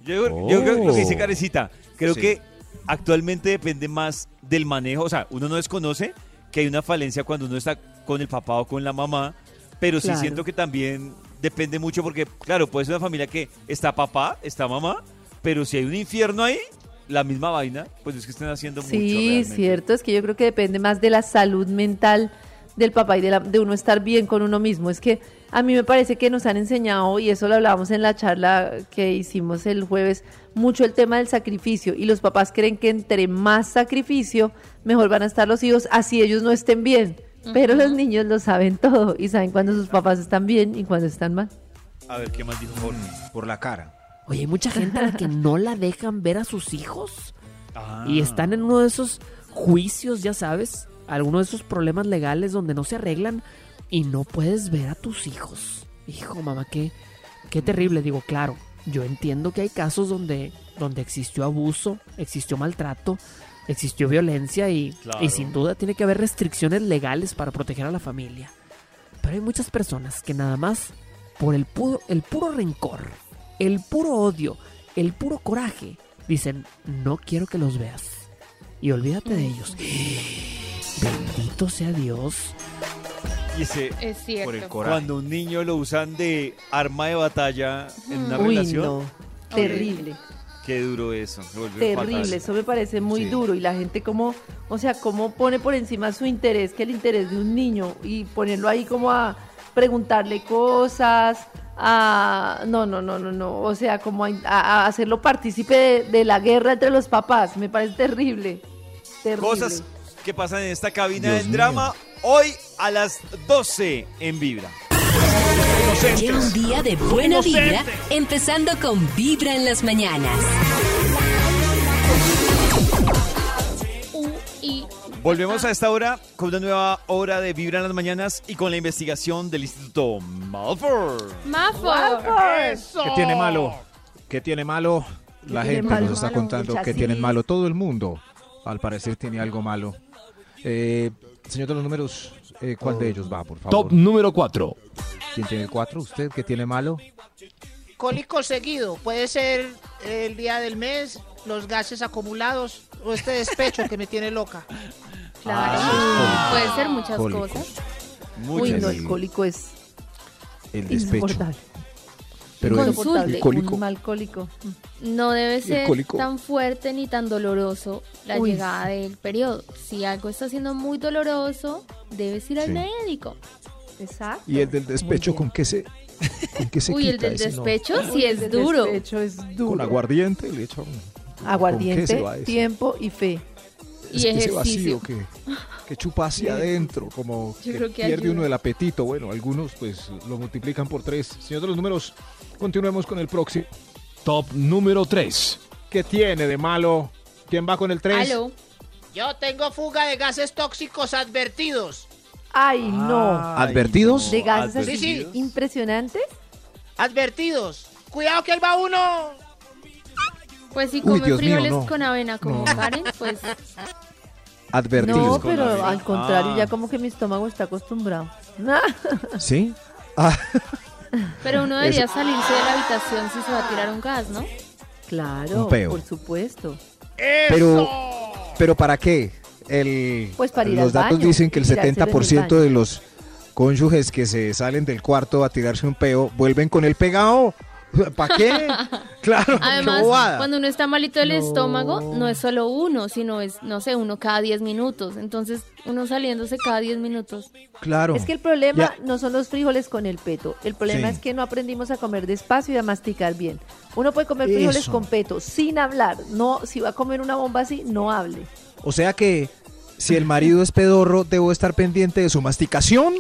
Yo, yo creo que lo que dice Oh. Carecita, creo Sí. que actualmente depende más del manejo. O sea, uno no desconoce que hay una falencia cuando uno está con el papá o con la mamá, pero sí Claro. siento que también depende mucho porque, claro, puede ser una familia que está papá, está mamá, pero si hay un infierno ahí, la misma vaina, pues es que estén haciendo mucho. Sí, cierto, es que yo creo que depende más de la salud mental del papá y de, la- de uno estar bien con uno mismo. Es que a mí me parece que nos han enseñado, y eso lo hablábamos en la charla que hicimos el jueves, mucho el tema del sacrificio. Y los papás creen que entre más sacrificio, mejor van a estar los hijos, así ellos no estén bien. Pero los niños lo saben todo y saben cuando sus papás están bien y cuando están mal. A ver, ¿qué más dijo Jorge? Por la cara. Oye, hay mucha gente a la que no la dejan ver a sus hijos. Ah. Y están en uno de esos juicios, ya sabes, alguno de esos problemas legales donde no se arreglan y no puedes ver a tus hijos. Hijo, mamá, qué, qué terrible. Digo, claro, yo entiendo que hay casos donde, donde existió abuso, existió maltrato, existió violencia y, Claro. y sin duda tiene que haber restricciones legales para proteger a la familia. Pero hay muchas personas que nada más por el puro, el puro rencor, el puro odio, el puro coraje, dicen, no quiero que los veas. Y olvídate de ellos. [gasps] Bendito sea Dios. Y Es cierto. por el coraje. Cuando un niño lo usan de arma de batalla en una Uy, relación. no. Terrible. Qué duro eso. Terrible, fatal. eso me parece muy Sí. duro y la gente como, o sea, cómo pone por encima su interés que el interés de un niño y ponerlo ahí como a preguntarle cosas, a no, no, no, no, no, o sea, como a, a hacerlo partícipe de, de la guerra entre los papás, me parece terrible. terrible. Cosas que pasan en esta cabina Dios del mío. drama hoy a las 12 en Vibra. Lleva un día de buena vibra, empezando con Vibra en las mañanas. Volvemos a esta hora con una nueva hora de Vibra en las mañanas y con la investigación del Instituto Malfour. Mafo. ¿Qué tiene malo? ¿Qué tiene malo? La tiene gente malo? nos está Malo, contando que tiene malo. Todo el mundo, al parecer, tiene algo malo. Eh, señor de los números, eh, ¿cuál de ellos va, por favor? Top número 4. ¿Quién tiene el 4? ¿Usted qué tiene malo? Cólico seguido. Puede ser el día del mes, los gases acumulados o este despecho que me tiene loca. [laughs] Claro. Ah, Puede ser muchas Cólicos. cosas. Uy, no, el cólico es El despecho. insoportable. Pero el- el cólico. Un mal cólico. No debe ser tan fuerte ni tan doloroso la Uy. llegada del periodo. Si algo está siendo muy doloroso, debes ir al Sí. médico. Exacto. ¿Y el del despecho con qué se, con qué se Uy, el quita del ese no? despecho sí Uy, el es duro. despecho es duro. Con aguardiente le echan... Aguardiente, tiempo y fe. Es que ese vacío que, que chupa hacia [laughs] adentro, como que que pierde ayuda. uno el apetito. Bueno, algunos pues lo multiplican por tres. Señor de los números, continuemos con el próximo. Top número 3. ¿Qué tiene de malo? ¿Quién va con el 3? Aló. Yo tengo fuga de gases tóxicos advertidos. Ay, no. ¿Advertidos? De gases Sí, sí. impresionantes. Advertidos. Cuidado que ahí va uno. Pues si come Dios mío, frijoles no. con avena como No. Karen, pues [laughs] Advertidos. No, pero al contrario, Ah. ya como que mi estómago está acostumbrado. [laughs] ¿Sí? Ah, [laughs] Pero uno debería Eso. salirse de la habitación si se va a tirar un gas, ¿no? Claro, Un peo. por supuesto. pero, pero ¿para qué? El, Pues para ir los al datos baño dicen que el y tirárselo en el 70% baño. de los cónyuges que se salen del cuarto a tirarse un peo vuelven con el pegado. ¿Para qué? [laughs] Claro, Además, bobada. cuando uno está malito del estómago, no es solo uno, sino es, no sé, uno cada 10 minutos. Entonces, uno saliéndose cada 10 minutos. Claro. Es que el problema Ya. no son los frijoles con el peto. El problema Sí. es que no aprendimos a comer despacio y a masticar bien. Uno puede comer frijoles Eso. con peto sin hablar. No, si va a comer una bomba así, no hable. O sea que si el marido es pedorro, debo estar pendiente de su masticación.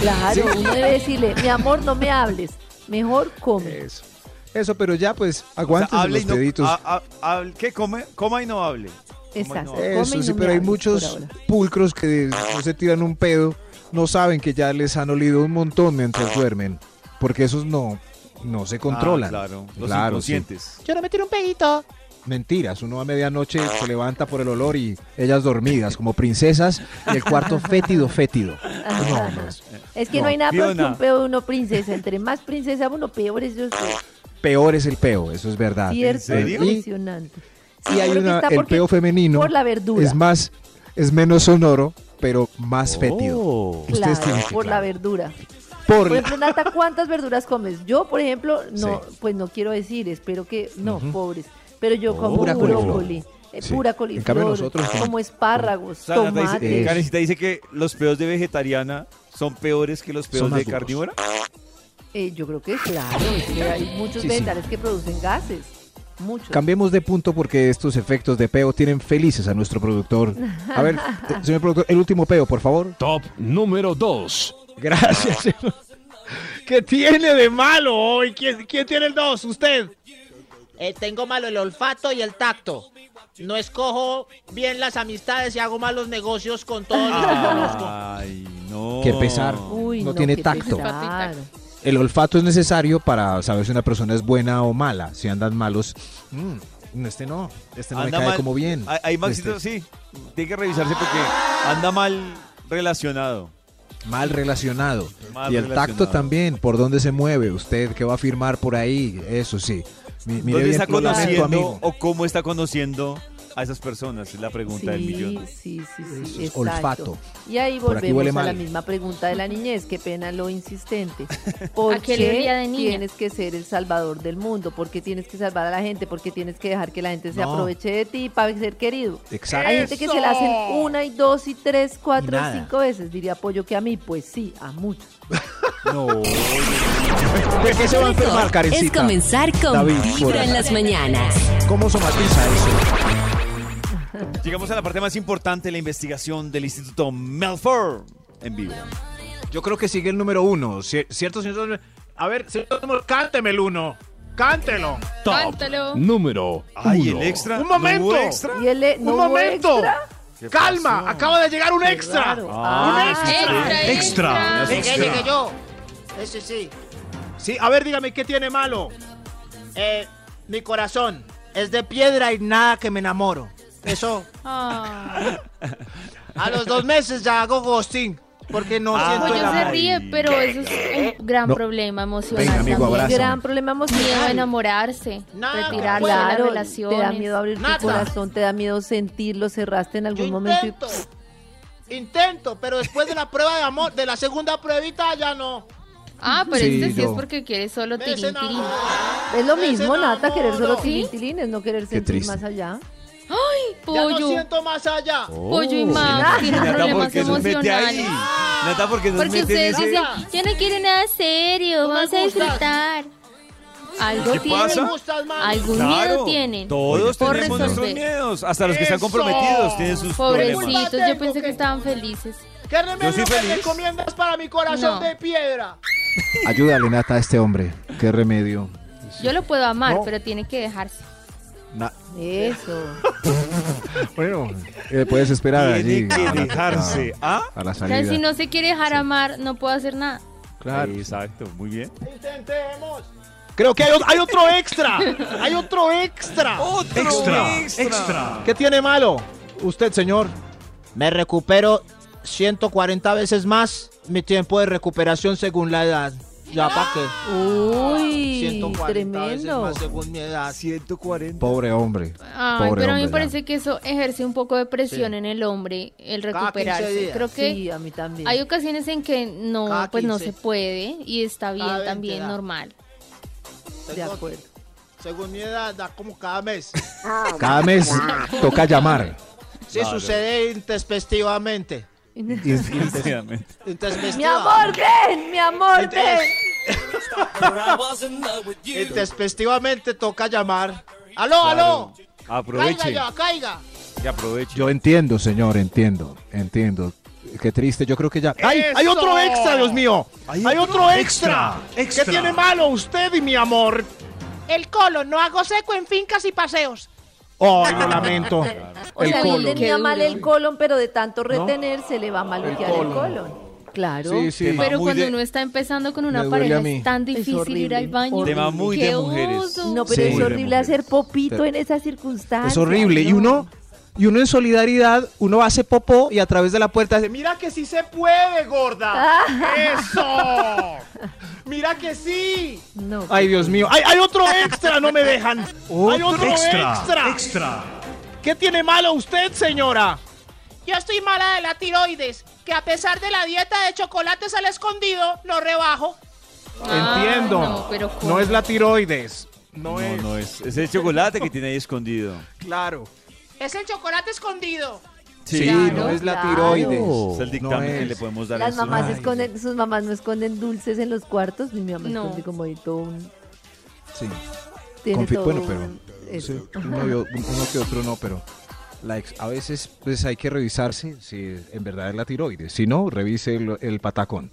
Claro, [laughs] Sí. uno debe decirle, mi amor, no me hables. Mejor come. Eso. Eso, pero ya pues aguanten los y no- deditos. a- a- hable- ¿Qué come? Coma y no hable. Exacto. No come Eso sí, no pero hay muchos pulcros que no se tiran un pedo, no saben que ya les han olido un montón mientras duermen, porque esos no, no se controlan. Ah, claro, los Claro, sí. inconscientes. Yo no me tiro un pedito. Mentiras, uno a medianoche se levanta por el olor y ellas dormidas como princesas y el cuarto fétido, fétido. No, no, es- Es que no, No, hay nada peor que un peo de uno princesa. Entre más princesa uno, peor es yo soy. peor es el peo, eso es verdad. Cierto, Y- impresionante. Y hay una, el porque- peo femenino Por la verdura. es más, es menos sonoro, pero más fétido. Ustedes Claro, tienen por la verdura. Por Por la- ejemplo, Nata, ¿cuántas verduras comes? Yo, por ejemplo, no, pues no quiero decir, espero que, no, pobres, pero yo como Pura coliflor. brócoli, eh, Sí. pura En coliflor, cambio nosotros como como- espárragos, O sea, Nata dice- tomates. Karencita dice que los peos de vegetariana son peores que los peos de duros. carnívora? Eh, yo creo que claro, es que hay muchos Sí, sí. vegetales que producen gases. Muchos. Cambiemos de punto porque estos efectos de peo tienen felices a nuestro productor. A ver, [laughs] señor productor, el último peo, por favor. Top número 2. Gracias, señor. ¿Qué tiene de malo hoy? ¿Quién, quién tiene el dos? ¿Usted? Eh, tengo malo el olfato y el tacto. No escojo bien las amistades y hago malos negocios con todos los que conozco. Ay, no. Qué pesar. Uy, no, tiene tacto. pesar. El olfato es necesario para saber si una persona es buena o mala. Si andan malos, mm, este no, este no me cae mal. como bien. Ahí- Ahí Maxito, Este, sí. Tiene que revisarse porque anda mal relacionado. Mal relacionado. Mal y el relacionado. tacto también, por dónde se mueve usted, qué va a firmar por ahí, eso sí. Mi- mire ¿Dónde está conociendo o cómo está conociendo a esas personas? Es la pregunta del millón. Sí, sí, sí, es olfato. Y ahí volvemos a la misma pregunta de la niñez, qué pena lo insistente. [laughs] ¿Por ¿A qué de niña? tienes que ser el salvador del mundo? ¿Por qué tienes que salvar a la gente? ¿Por qué tienes que dejar que la gente se No. aproveche de ti para ser querido? Exacto. Hay gente que se la hacen una y dos y tres, cuatro Y cinco veces. Diría Pollo que a mí, pues sí, a muchos. No. ¿De qué se va a enfermar, Es Karencita? comenzar con David, Vibra en las mañanas. ¿Cómo somatiza eso? Llegamos a la parte más importante de la investigación del Instituto Melford en vivo. Yo creo que sigue el número uno, ci- ¿cierto, señor? A ver, señor, cánteme el uno. Cántelo. Cántalo. Número Ay, uno. el extra. Un ¿No hubo momento. extra? Y ¿no Un hubo momento. extra? ¿Qué Calma, pasó? acaba de llegar un extra. Un Ah, extra. Extra, extra. Llegué, llegué yo. Ese sí. Sí, a ver, dígame, ¿qué tiene malo? Eh, mi corazón es de piedra y nada que me enamoro. Eso, Ah. a los dos meses ya hago ghosting. Porque no Ah, siento el Pollo se amor. ríe, pero eso es un gran No. problema emocional Venga, amigo, también. abrazo. Gran problema Miedo a emocional. enamorarse, Nada, retirarse de las Claro, relaciones. te da miedo abrir Nada. tu corazón, te da miedo sentirlo, cerraste en Yo algún momento. y- intento. Intento, pero después de la prueba de amor, de la segunda pruebita ya no. Ah, pero Sí, este sí yo- es porque quiere solo desenamoro. Es lo mismo, Nata, querer solo desenamoro. tilintilines, no querer sentir más allá. ¡Ay, Ya no pollo! siento más allá. Pollo y Max tienen Nata, problemas emocionales. Nata, ¿por qué nos Porque ustedes dicen, yo no quiero nada serio, No vamos a disfrutar. Algo ¿Qué tienen. pasa? Algún Claro, miedo tienen. Todos Por tenemos nuestros resolver. miedos, hasta los que están Eso. comprometidos tienen sus problemas. Pobrecitos, yo Tengo pensé que estaban felices. ¿Qué remedio soy me recomiendas para mi corazón No. de piedra? Ayúdale, Nata, a este hombre. Qué remedio. Yo lo puedo amar, No. pero tiene que dejarse. Na- Eso. [laughs] bueno, eh, puedes esperar allí. Tiene que a la- dejarse. ¿Ah? A la O sea, salida. si no se quiere dejar amar, no puedo hacer nada. Claro. Exacto, muy bien. Intentemos. Creo que hay, hay otro extra. Hay otro extra. [laughs] Extra, extra. ¿Qué tiene malo? Usted, señor. Me recupero 140 veces más mi tiempo de recuperación según la edad. Ya para qué. Uy, 140 veces tremendo. más según mi edad. 140. Pobre hombre. Ay, Pobre pero a mí me parece que eso ejerce un poco de presión en el hombre, el Cada 15 recuperarse. días. Creo que Sí, a mí también. hay ocasiones en que no, Cada pues no 15. se puede y está bien Cada 20 también, da. normal. De Tengo- acuerdo. Según mi edad, da como cada mes. [laughs] Cada mes toca llamar. Sí, sucede intespectivamente. [laughs] Intespestiva. Mi amor, ven, mi amor, ven. Intespectivamente toca llamar. ¡Aló, aló! Caiga Aproveche. ya, caiga. Que aproveche. Yo entiendo, señor, entiendo, entiendo. Qué triste, yo creo que ya... ¡Ay, hay ¡Eso! otro extra, Dios mío! ¡Hay, otro extra! extra. ¿Qué tiene malo usted y mi amor? El colon, no hago seco en fincas y paseos. ¡Ay, lo lamento! [laughs] O El sea, él colon. tenía mal el colon, pero de tanto retener se le va a maluquear el colon. colon. Claro. Sí, sí. Tema Pero cuando de- uno está empezando con una pareja es tan Es difícil ir al baño. Tema muy Qué de mujeres. No, pero Sí. es horrible hacer popito Pero- en esas circunstancias. Es horrible. Y no. uno, y uno en solidaridad, uno hace popó y a través de la puerta dice, Mira que sí se puede, gorda. [laughs] ¡Eso! ¡Mira que sí! No. ay Dios mío, ¡Hay, hay otro extra! ¡No me dejan! ¡Hay otro extra. extra! Extra. ¿Qué tiene malo usted, señora? Yo estoy mala de la tiroides, que a pesar de la dieta de chocolates al escondido, no rebajo. Ah, entiendo. no, pero. No es la tiroides. No, No, es. no es. Es el chocolate que tiene ahí escondido. Claro. Es el chocolate escondido. Sí, Claro, no es la claro. tiroides. Es el dictamen No que es. le podemos dar a Las estos mamás esconden, sus mamás no esconden dulces en los cuartos, ni mi mamá No. esconde como ahí todo un... Sí. Tiene Confi- todo bueno, pero sí, uno que otro no, pero la ex- a veces pues hay que revisarse si en verdad es la tiroides. Si no, revise el, el patacón.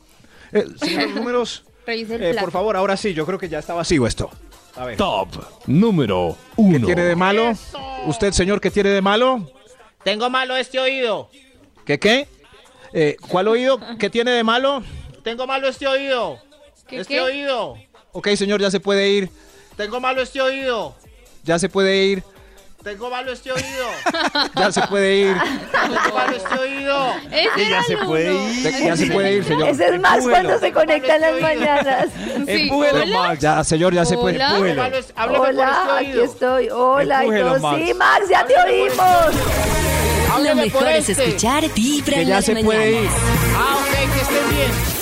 Eh, señor, los [laughs] números, Revise el eh, por favor, ahora sí, yo creo que ya está vacío esto. A ver. Top número ¿Qué 1. tiene de malo? ¿Usted, señor, qué tiene de malo? Tengo malo este oído. ¿Qué qué? Eh, ¿Cuál oído? ¿Qué tiene de malo? Tengo malo este oído. ¿Qué, este qué? oído. Ok, señor, ya se puede ir. Tengo malo este oído. Ya se puede ir. Tengo malo este oído. [laughs] Ya se puede ir. Tengo malo este oído. Ese ya se puede ir. Ya se puede ir, señor. Ese es Max Empújelo. cuando se conecta en las mañanas. [laughs] Sí, Empújelo, hola. Max. Ya, señor, ya se puede. Este- hábleme por Hola, este aquí estoy. Hola, y Empújelo, todos. Max. Sí, Max, ya te oímos. Lo Hábleme mejor es este. escuchar Vibra Que en ya las se puede ir. mañanas. Ah, ok, que estén bien.